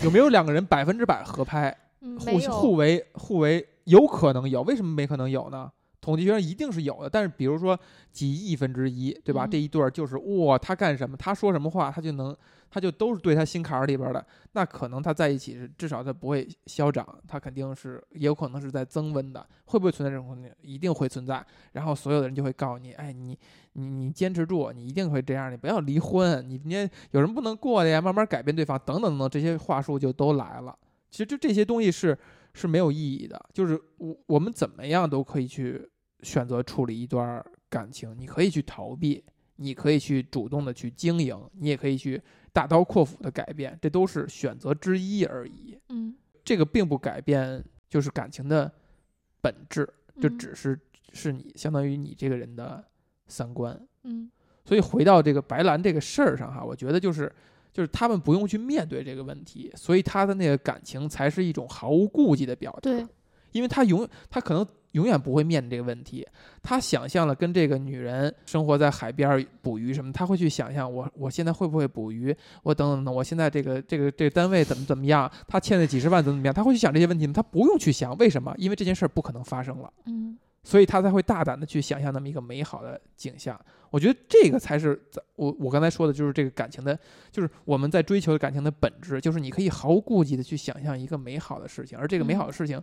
有没有两个人百分之百合拍，嗯互互为互为有可能有，为什么没可能有呢？统计学上一定是有的，但是比如说几亿分之一，对吧？嗯这一对儿就是哇，他干什么，他说什么话，他就能，他就都是对他心坎儿里边儿的。那可能他在一起是至少他不会消长，他肯定是也有可能是在增温的。会不会存在这种问题？一定会存在。然后所有的人就会告诉你，哎，你你你坚持住，你一定会这样，你不要离婚，你你有什么不能过的呀？慢慢改变对方，等等等等，这些话术就都来了。其实就这些东西是是没有意义的，就是我我们怎么样都可以去选择处理一段感情，你可以去逃避，你可以去主动的去经营，你也可以去大刀阔斧的改变，这都是选择之一而已。嗯这个并不改变就是感情的本质，就嗯只是是你相当于你这个人的三观。嗯所以回到这个白兰这个事儿上哈，我觉得就是就是他们不用去面对这个问题，所以他的那个感情才是一种毫无顾忌的表达。对，因为他永他可能永远不会面对这个问题，他想象了跟这个女人生活在海边儿捕鱼什么，他会去想象我我现在会不会捕鱼，我等等等，我现在这个这个这个单位怎么怎么样，他欠了几十万怎么怎么样，他会去想这些问题吗？他不用去想，为什么？因为这件事儿不可能发生了。嗯所以他才会大胆的去想象那么一个美好的景象。我觉得这个才是我我刚才说的，就是这个感情的，就是我们在追求感情的本质，就是你可以毫无顾忌的去想象一个美好的事情，而这个美好的事情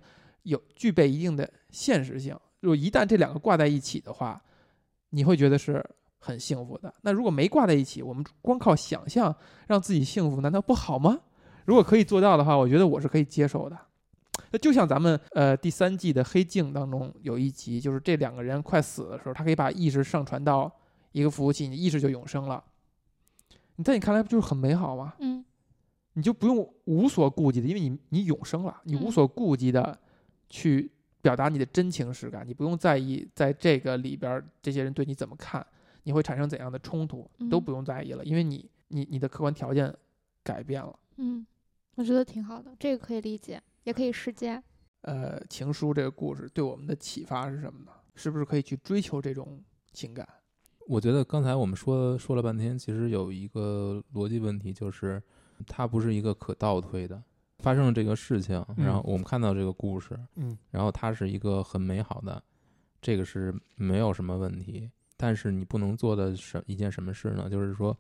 有具备一定的现实性。如果一旦这两个挂在一起的话，你会觉得是很幸福的。那如果没挂在一起，我们光靠想象让自己幸福，难道不好吗？如果可以做到的话，我觉得我是可以接受的。那就像咱们呃第三季的《黑镜》当中有一集，就是这两个人快死的时候，他可以把意识上传到一个服务器，你意识就永生了。你在你看来不就是很美好吗？嗯你就不用无所顾忌的，因为你你永生了，你无嗯所顾忌的去表达你的真情实感，你不用在意在这个里边儿这些人对你怎么看，你会产生怎样的冲突，都嗯不用在意了，因为你你你的客观条件改变了。嗯，我觉得挺好的，这个可以理解，也可以实践。呃，情书这个故事对我们的启发是什么呢？是不是可以去追求这种情感？我觉得刚才我们说说了半天，其实有一个逻辑问题，就是它不是一个可倒推的。发生了这个事情，然后嗯我们看到这个故事，嗯然后它是一个很美好的，这个是没有什么问题。但是你不能做的什一件什么事呢？就是说，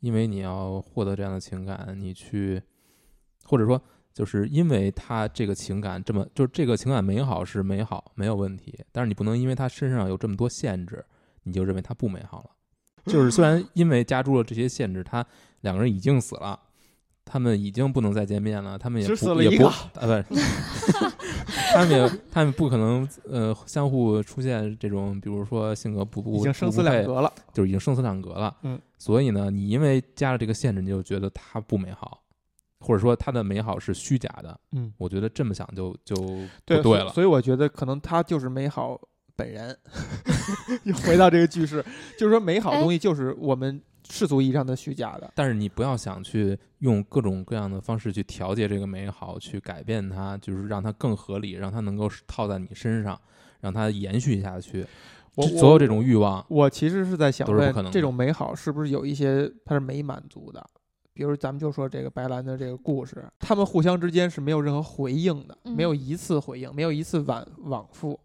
因为你要获得这样的情感，你去，或者说，就是因为他这个情感这么，就是这个情感美好是美好，没有问题。但是你不能因为他身上有这么多限制，你就认为他不美好了。就是虽然因为加诸了这些限制，他两个人已经死了，他们已经不能再见面了，他们也不也不死了一个啊，不是，他们也他们不可能呃相互出现这种，比如说性格不不已经生死两隔了。就是已经生死两隔了。嗯，所以呢，你因为加了这个限制，你就觉得它不美好，或者说它的美好是虚假的。嗯，我觉得这么想就就不对对了。所以我觉得可能他就是美好本人。又回到这个句式，就是说美好的东西就是我们世俗意义上的虚假的。但是你不要想去用各种各样的方式去调节这个美好，去改变它，就是让它更合理，让它能够套在你身上，让它延续下去。我所有这种欲望，我其实是在想问这种美好是不是有一些它是没满足的？比如咱们就说这个白兰的这个故事，他们互相之间是没有任何回应的，嗯没有一次回应，没有一次往往复。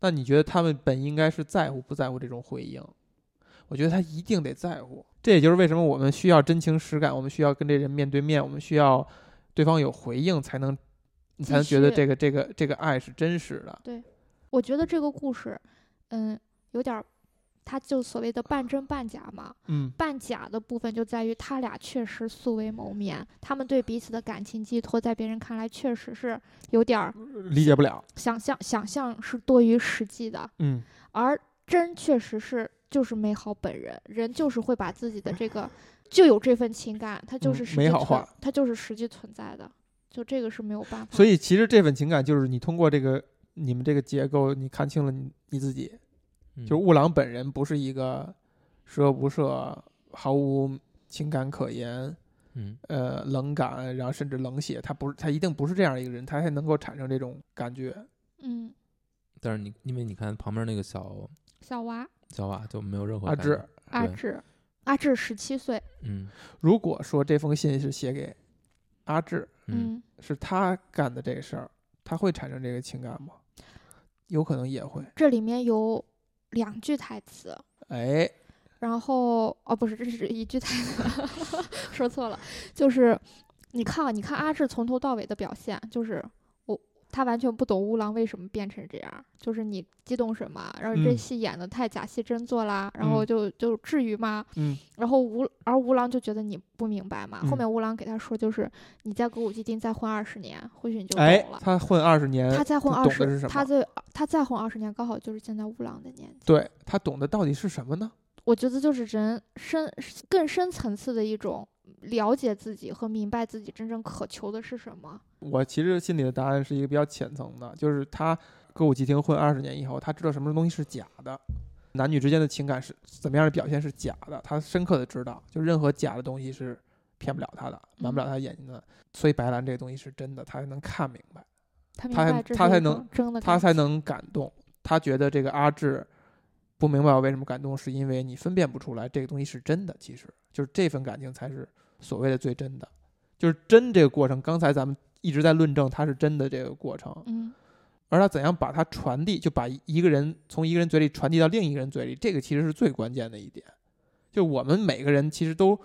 那你觉得他们本应该是在乎不在乎这种回应？我觉得他一定得在乎。这也就是为什么我们需要真情实感，我们需要跟这人面对面，我们需要对方有回应，才能你才能觉得这个这个这个爱是真实的。对我觉得这个故事，嗯，有点儿，它就所谓的半真半假嘛。嗯半假的部分就在于他俩确实素未谋面，他们对彼此的感情寄托，在别人看来确实是有点儿理解不了。想象，想象是多于实际的。嗯而真确实是就是美好本人，人就是会把自己的这个就有这份情感，它就嗯是实际存美好化，它就是实际存在的。就这个是没有办法。所以其实这份情感就是你通过这个你们这个结构，你看清了你你自己，嗯就是乌狼本人不是一个十恶不赦、毫无情感可言、嗯呃冷感，然后甚至冷血，他不是他一定不是这样一个人，他才能够产生这种感觉。嗯，但是你因为你看旁边那个小小娃。小娃就没有任何阿志。阿志，阿志十七岁，嗯。如果说这封信是写给阿志，嗯。嗯，是他干的这个事儿，他会产生这个情感吗？有可能也会。这里面有两句台词，哎，然后哦不是，这是一句台词，说错了，就是你看啊，你看阿志从头到尾的表现，就是我他完全不懂乌狼为什么变成这样，就是你激动什么，然后这嗯戏演的太假戏真做啦，然后嗯就就至于吗？嗯然后吴而吴郎就觉得你不明白嘛，后嗯面吴郎给他说就是你在歌舞伎町再混二十年，或许你就哎懂了。，他混二十年，他再混二十，他？再他再混二十年，刚好就是现在吴郎的年纪。对他懂的到底是什么呢？我觉得就是人深更深层次的一种了解自己和明白自己真正渴求的是什么。我其实心里的答案是一个比较浅层的，就是他歌舞伎町混二十年以后，他知道什么东西是假的，男女之间的情感是怎么样的表现是假的，他深刻的知道，就任何假的东西是骗不了他的，瞒不了他眼睛的。所以白兰这个东西是真的，他才能看明白，他才白这是一他才能他才能感动。他觉得这个阿志不明白我为什么感动，是因为你分辨不出来这个东西是真的，其实就是这份感情才是所谓的最真的，就是真这个过程。刚才咱们一直在论证它是真的这个过程，嗯而他怎样把它传递，就把一个人从一个人嘴里传递到另一个人嘴里，这个其实是最关键的一点。就我们每个人其实都，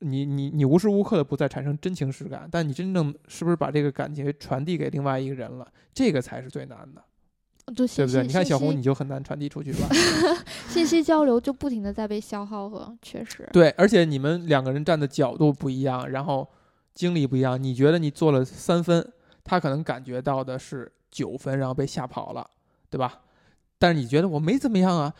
你你你无时无刻的不再产生真情实感，但你真正是不是把这个感情传递给另外一个人了，这个才是最难的，对不对？你看小红，你就很难传递出去吧？信息交流就不停的在被消耗和确实。对，而且你们两个人站的角度不一样，然后经历不一样。你觉得你做了三分，他可能感觉到的是九分，然后被吓跑了，对吧？但是你觉得我没怎么样啊。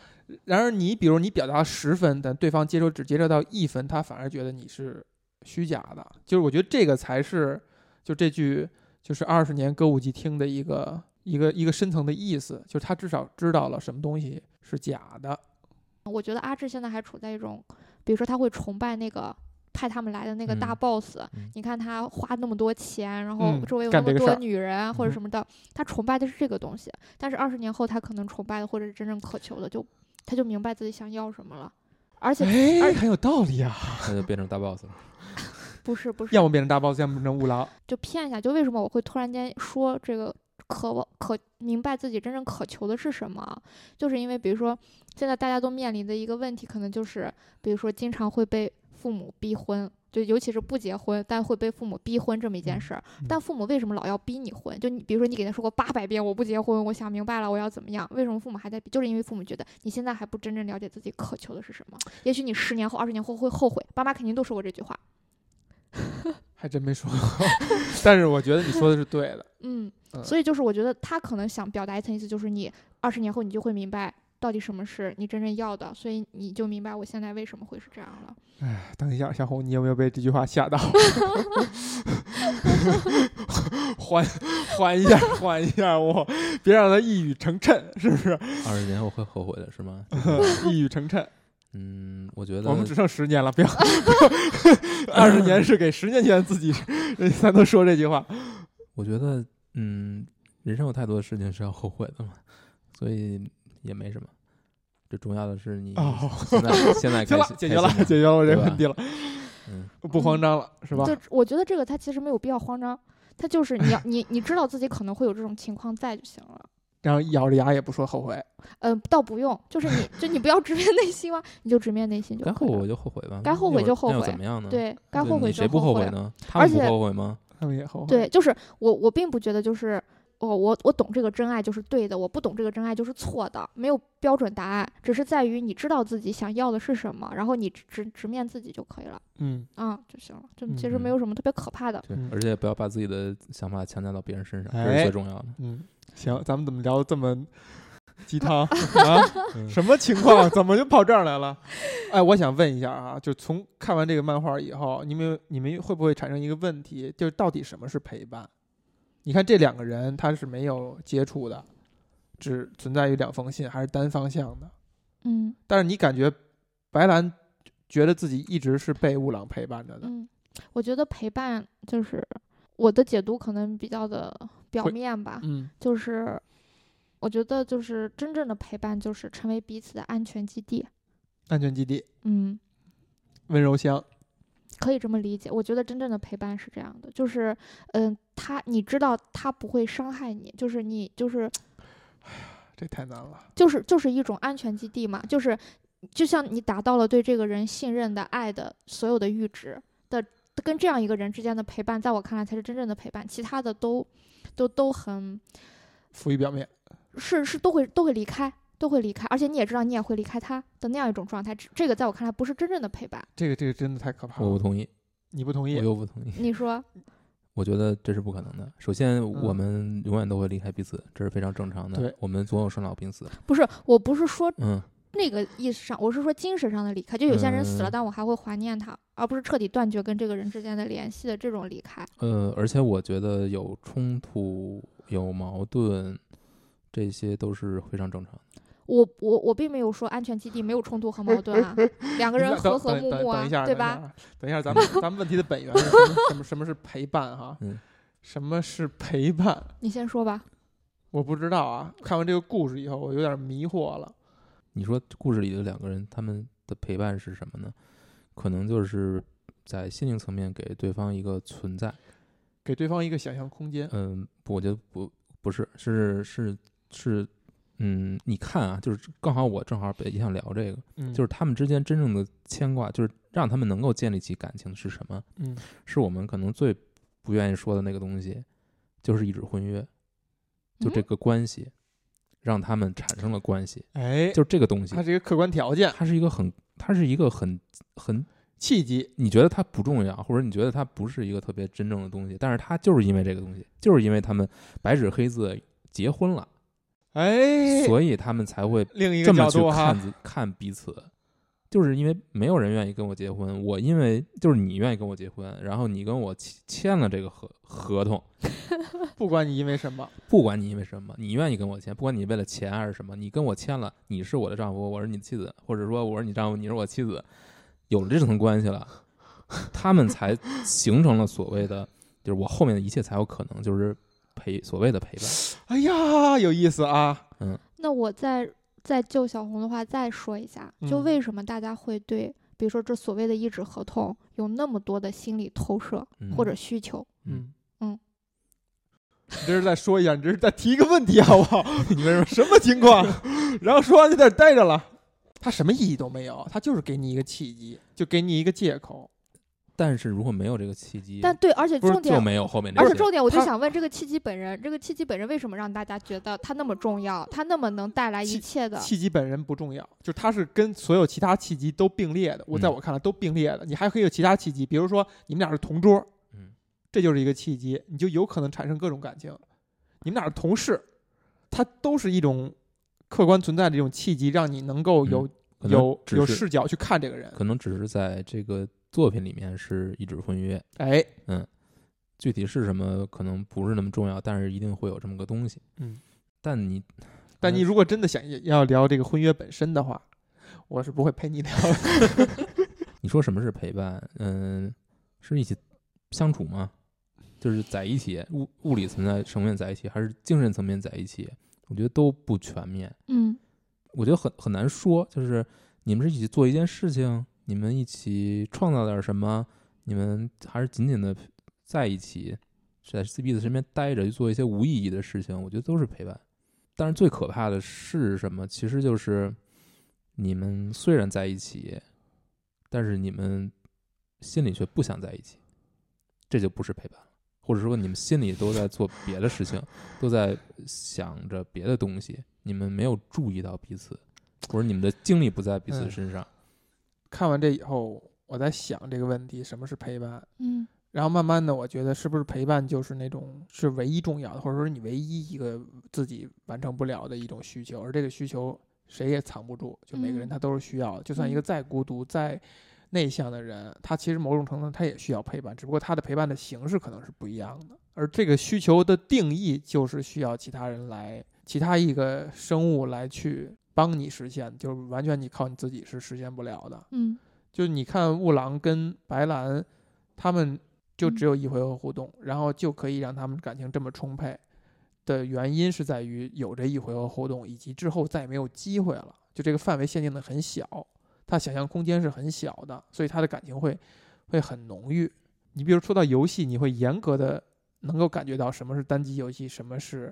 然而你比如你表达十分，但对方接收只接收到一分，他反而觉得你是虚假的。就是我觉得这个才是就这句就是二十年歌舞伎听的一个一个一个深层的意思，就是他至少知道了什么东西是假的。我觉得阿志现在还处在一种，比如说他会崇拜那个派他们来的那个大嗯 boss，、嗯你看他花那么多钱，然后嗯周围有那么多女人或者嗯什么的，他崇拜的是这个东西。但是二十年后，他可能崇拜的或者是真正渴求的，就他就明白自己想要什么了。而且哎，而很有道理啊！那就变成大 boss 了。不是不是，要么变成大 boss，要么变成乌狼。就骗一下。就为什么我会突然间说这个渴望渴明白自己真正渴求的是什么？就是因为比如说现在大家都面临的一个问题，可能就是比如说经常会被父母逼婚。就尤其是不结婚，但会被父母逼婚这么一件事儿。嗯但父母为什么老要逼你婚？就你比如说你给他说过八百遍我不结婚，我想明白了我要怎么样？为什么父母还在逼？就是因为父母觉得你现在还不真正了解自己渴求的是什么。也许你十年后、二十年后会后悔。爸妈肯定都说过这句话。还真没说过，但是我觉得你说的是对的。嗯，嗯所以就是我觉得他可能想表达一层意思，就是你二十年后你就会明白到底什么是你真正要的，所以你就明白我现在为什么会是这样了。哎，等一下，小红，你有没有被这句话吓到？缓缓一下，缓一下，我别让他一语成谶，是不是？二十年后会后悔的是吗？一语成谶。嗯，我觉得我们只剩十年了，不要，二十年是给十年前自己才能说这句话。我觉得，嗯，人生有太多的事情是要后悔的嘛，所以也没什么。最重要的是你哦现在 现在行了开心，解决了，解决了我这个问题了，嗯，不慌张了，是吧？就我觉得这个他其实没有必要慌张，他就是你要 你你知道自己可能会有这种情况在就行了。然后咬着牙也不说后悔。嗯、倒不用，就是你就你不要直面内心嘛，你就直面内心就后悔就后悔吧，该后悔就后悔怎么样呢？对，该后悔就你谁不后悔悔呢？他们不而且后悔吗？他们也后悔。对，就是我，我并不觉得就是我我我懂这个真爱就是对的，我不懂这个真爱就是错的，没有标准答案，只是在于你知道自己想要的是什么，然后你直直直面自己就可以了，嗯，啊就行了，就其实嗯没有什么特别可怕的。对嗯，而且不要把自己的想法强加到别人身上，这哎是最重要的。嗯，行，咱们怎么聊得这么 鸡汤 啊？嗯什么情况？怎么就跑这儿来了？哎，我想问一下啊，就从看完这个漫画以后，你们你们会不会产生一个问题，就是到底什么是陪伴？你看这两个人他是没有接触的，只存在于两封信，还是单方向的？嗯但是你感觉白兰觉得自己一直是被乌朗陪伴着的，嗯，我觉得陪伴就是我的解读可能比较的表面吧，嗯就是我觉得就是真正的陪伴就是成为彼此的安全基地。安全基地，嗯，温柔乡，可以这么理解。我觉得真正的陪伴是这样的，就是嗯、他你知道他不会伤害你，就是你就是这太难了。就是就是一种安全基地嘛，就是就像你达到了对这个人信任的、爱的所有的阈值的，跟这样一个人之间的陪伴，在我看来才是真正的陪伴，其他的都都都很浮于表面，是是都会都会离开。都会离开，而且你也知道，你也会离开他的那样一种状态。这这个在我看来不是真正的陪伴。这个这个真的太可怕了。我不同意，你不同意？我又不同意。你说，我觉得这是不可能的。首先，嗯我们永远都会离开彼此，这是非常正常的。对我们总有生老病死。不是，我不是说嗯，那个意识上，我是说精神上的离开。就有些人死了，嗯但我还会怀念他，而不是彻底断绝跟这个人之间的联系的这种离开。呃，而且我觉得有冲突、有矛盾，这些都是非常正常的。我我我并没有说安全基地没有冲突和矛盾啊，两个人和和睦睦啊对吧？等一下？等一下，咱们咱们问题的本源是什么？什么什么是陪伴？哈，嗯什么是陪伴？你先说吧。我不知道啊。看完这个故事以后，我有点迷惑了。你说故事里的两个人，他们的陪伴是什么呢？可能就是在心灵层面给对方一个存在。给对方一个想象空间。嗯，不我觉得不不是，是是是，嗯，你看啊，就是刚好我正好也想聊这个，嗯，就是他们之间真正的牵挂，就是让他们能够建立起感情的是什么？嗯是我们可能最不愿意说的那个东西，就是一纸婚约，就这嗯个关系，让他们产生了关系，哎，就这个东西它，是一个客观条件，它是一个很，它是一个很很，契机。你觉得它不重要，或者你觉得它不是一个特别真正的东西，但是它就是因为这个东西，就是因为他们白纸黑字结婚了，哎，所以他们才会另一个这么去角度哈。看，看彼此，就是因为没有人愿意跟我结婚，我因为就是你愿意跟我结婚，然后你跟我签签了这个合合同，不管你因为什么，不管你因为什么，你愿意跟我签，不管你为了钱还是什么，你跟我签了，你是我的丈夫，我是你的妻子，或者说我是你丈夫，你是我妻子，有了这层关系了，他们才形成了所谓的，就是我后面的一切才有可能，就是陪所谓的陪伴。哎呀，有意思啊！嗯那我再再就小红的话再说一下，就嗯为什么大家会对，比如说这所谓的一纸合同有那么多的心理投射嗯、或者需求？嗯，嗯你这是在说一下，你这是在提一个问题好不好？你为什么什么情况？然后说完就在这儿待着了，他什么意义都没有，他就是给你一个契机，就给你一个借口。但是如果没有这个契机，但对，而且重点就没有后面。而且重点，我就想问这个契机本人，这个契机本人为什么让大家觉得他那么重要，他那么能带来一切的？契机本人不重要，就是它是跟所有其他契机都并列的。我在嗯我看来都并列的。你还可以有其他契机，比如说你们俩是同桌，嗯，这就是一个契机，你就有可能产生各种感情。你们俩是同事，它都是一种客观存在的一种契机，让你能够有、嗯有有视角去看这个人。可能只是在这个作品里面是一纸婚约，哎，嗯具体是什么可能不是那么重要，但是一定会有这么个东西。嗯，但你但你如果真的想要聊这个婚约本身的话，我是不会陪你聊的。你说什么是陪伴？嗯，是一起相处吗？就是在一起，物物理存在层面在一起，还是精神层面在一起？我觉得都不全面。嗯我觉得很很难说，就是你们是一起做一件事情，你们一起创造点什么，你们还是紧紧的在一起，在彼此身边待着，去做一些无意义的事情，我觉得都是陪伴。但是最可怕的是什么？其实就是你们虽然在一起，但是你们心里却不想在一起，这就不是陪伴了。或者说你们心里都在做别的事情，都在想着别的东西，你们没有注意到彼此，或者你们的精力不在彼此嗯身上。看完这以后，我在想这个问题：什么是陪伴？嗯然后慢慢的，我觉得是不是陪伴就是那种是唯一重要的，或者说你唯一一个自己完成不了的一种需求，而这个需求谁也藏不住，就每个人嗯他都是需要的。就算一个嗯再孤独、再内向的人，他其实某种程度上他也需要陪伴，只不过他的陪伴的形式可能是不一样的。而这个需求的定义就是需要其他人来，其他一个生物来去帮你实现，就是完全你靠你自己是实现不了的。嗯就你看雾狼跟白兰，他们就只有一回合互动，然后就可以让他们感情这么充沛的原因是在于有这一回合互动，以及之后再也没有机会了。就这个范围限定的很小，他想象空间是很小的，所以他的感情会会很浓郁。你比如说到游戏，你会严格的能够感觉到什么是单机游戏，什么是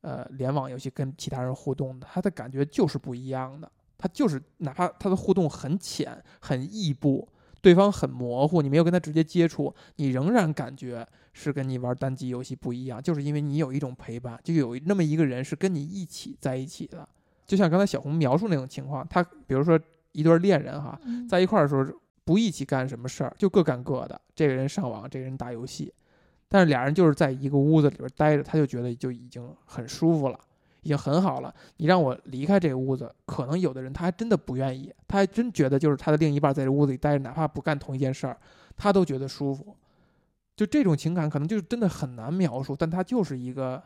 呃联网游戏，跟其他人互动的，他的感觉就是不一样的。他就是哪怕他的互动很浅、很异步，对方很模糊，你没有跟他直接接触，你仍然感觉是跟你玩单机游戏不一样，就是因为你有一种陪伴，就有那么一个人是跟你一起在一起的。就像刚才小红描述那种情况，他比如说一对恋人哈，嗯，在一块儿的时候不一起干什么事儿，就各干各的。这个人上网，这个人打游戏，但是俩人就是在一个屋子里边待着，他就觉得就已经很舒服了，已经很好了。你让我离开这个屋子，可能有的人他还真的不愿意，他还真觉得就是他的另一半在这屋子里待着，哪怕不干同一件事儿，他都觉得舒服。就这种情感，可能就是真的很难描述，但它就是一个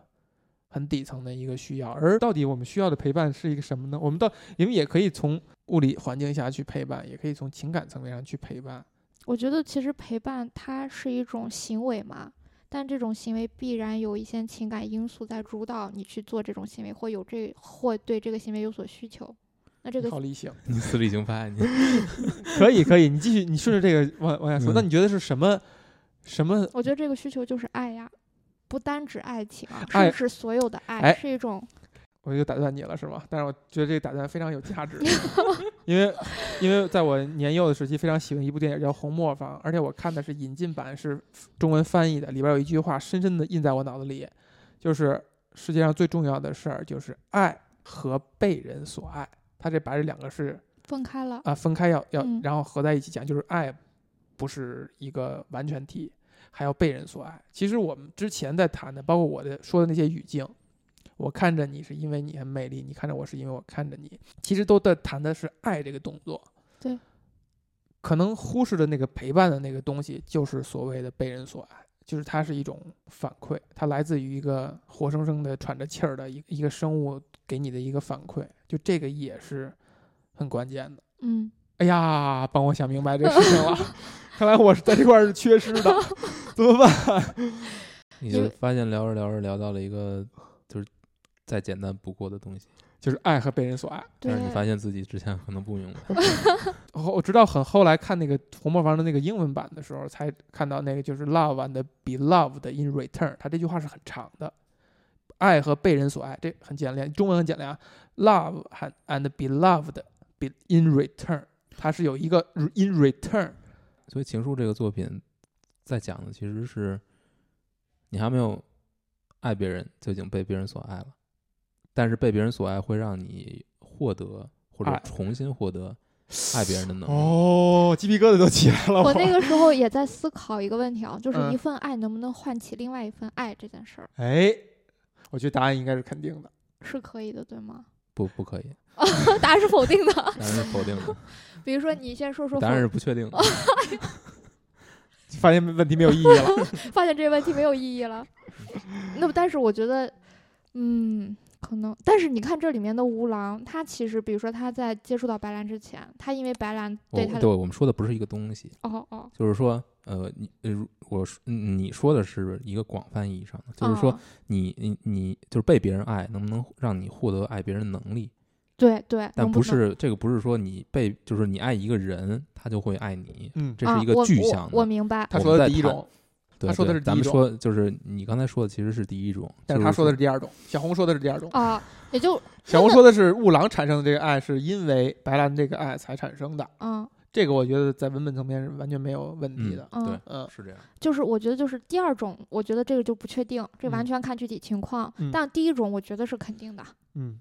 很底层的一个需要。而到底我们需要的陪伴是一个什么呢？我们到因为也可以从物理环境下去陪伴，也可以从情感层面上去陪伴。我觉得其实陪伴它是一种行为嘛，但这种行为必然有一些情感因素在主导你去做这种行为，或有这或对这个行为有所需求。那这个好理性，你死理性派，你可以可以，你继续，你顺着这个往往下说。嗯那你觉得是什么什么？我觉得这个需求就是爱呀，不单指爱情啊，爱是指所有的爱，哎是一种我就打断你了是吗？但是我觉得这个打断非常有价值，因为因为在我年幼的时期非常喜欢一部电影叫《红磨坊》，而且我看的是引进版，是中文翻译的，里边有一句话深深的印在我脑子里，就是世界上最重要的事儿就是爱和被人所爱。他这把这两个是分开了。啊分开要要嗯，然后合在一起讲，就是爱不是一个完全体，还要被人所爱。其实我们之前在谈的，包括我的说的那些语境，我看着你是因为你很美丽，你看着我是因为我看着你，其实都在谈的是爱这个动作。对，可能忽视的那个陪伴的那个东西，就是所谓的被人所爱。就是它是一种反馈，它来自于一个活生生的喘着气儿的一一个生物给你的一个反馈，就这个也是很关键的。嗯，哎呀，帮我想明白这事情了。看来我是在这块儿是缺失的，怎么办？你就发现聊着聊着聊到了一个就是再简单不过的东西，就是爱和被人所爱。但是你发现自己之前可能不明白。后 我直到很后来看那个《红磨坊》的那个英文版的时候，才看到那个就是 “love and be loved in return”。他这句话是很长的，爱和被人所爱，这很简练，中文很简练啊。“love and and be loved be in return”，它是有一个 in return。所以《情书》这个作品在讲的其实是你还没有爱别人，就已经被别人所爱了，但是被别人所爱会让你获得或者重新获得爱别人的能力。哦，鸡皮疙瘩都起来了。我那个时候也在思考一个问题啊，就是嗯一份爱能不能唤起另外一份爱这件事儿，哎，我觉得答案应该是肯定的。是可以的，对吗？不，不可以，答案是否定的。答案是否定的，比如说，你先说说答案是不确定的。发现问题没有意义了。发现这个问题没有意义了。那么，但是我觉得，嗯，可能，但是你看这里面的吴郎，他其实，比如说他在接触到白兰之前，他因为白兰对他的对我们说的不是一个东西，哦哦，就是说，呃，你呃，如我说嗯你说的是一个广泛意义上的，就是说哦你你你就是被别人爱，能不能让你获得爱别人的能力？对对，但不能不能是这个，不是说你被，就是你爱一个人，他就会爱你，嗯，这是一个具象的。我明白，他说第一种，对他说的是第一种咱们说就是你刚才说的其实是第一种，但是他说的是第二种，小红说的是第二种。啊，也就小红说的是雾狼产生的这个爱，是因为白兰这个爱才产生的。嗯这个我觉得在文本层面是完全没有问题的。嗯对，嗯是这样。就是我觉得就是第二种，我觉得这个就不确定，这完嗯全看具体情况。嗯但第一种我觉得是肯定的。嗯，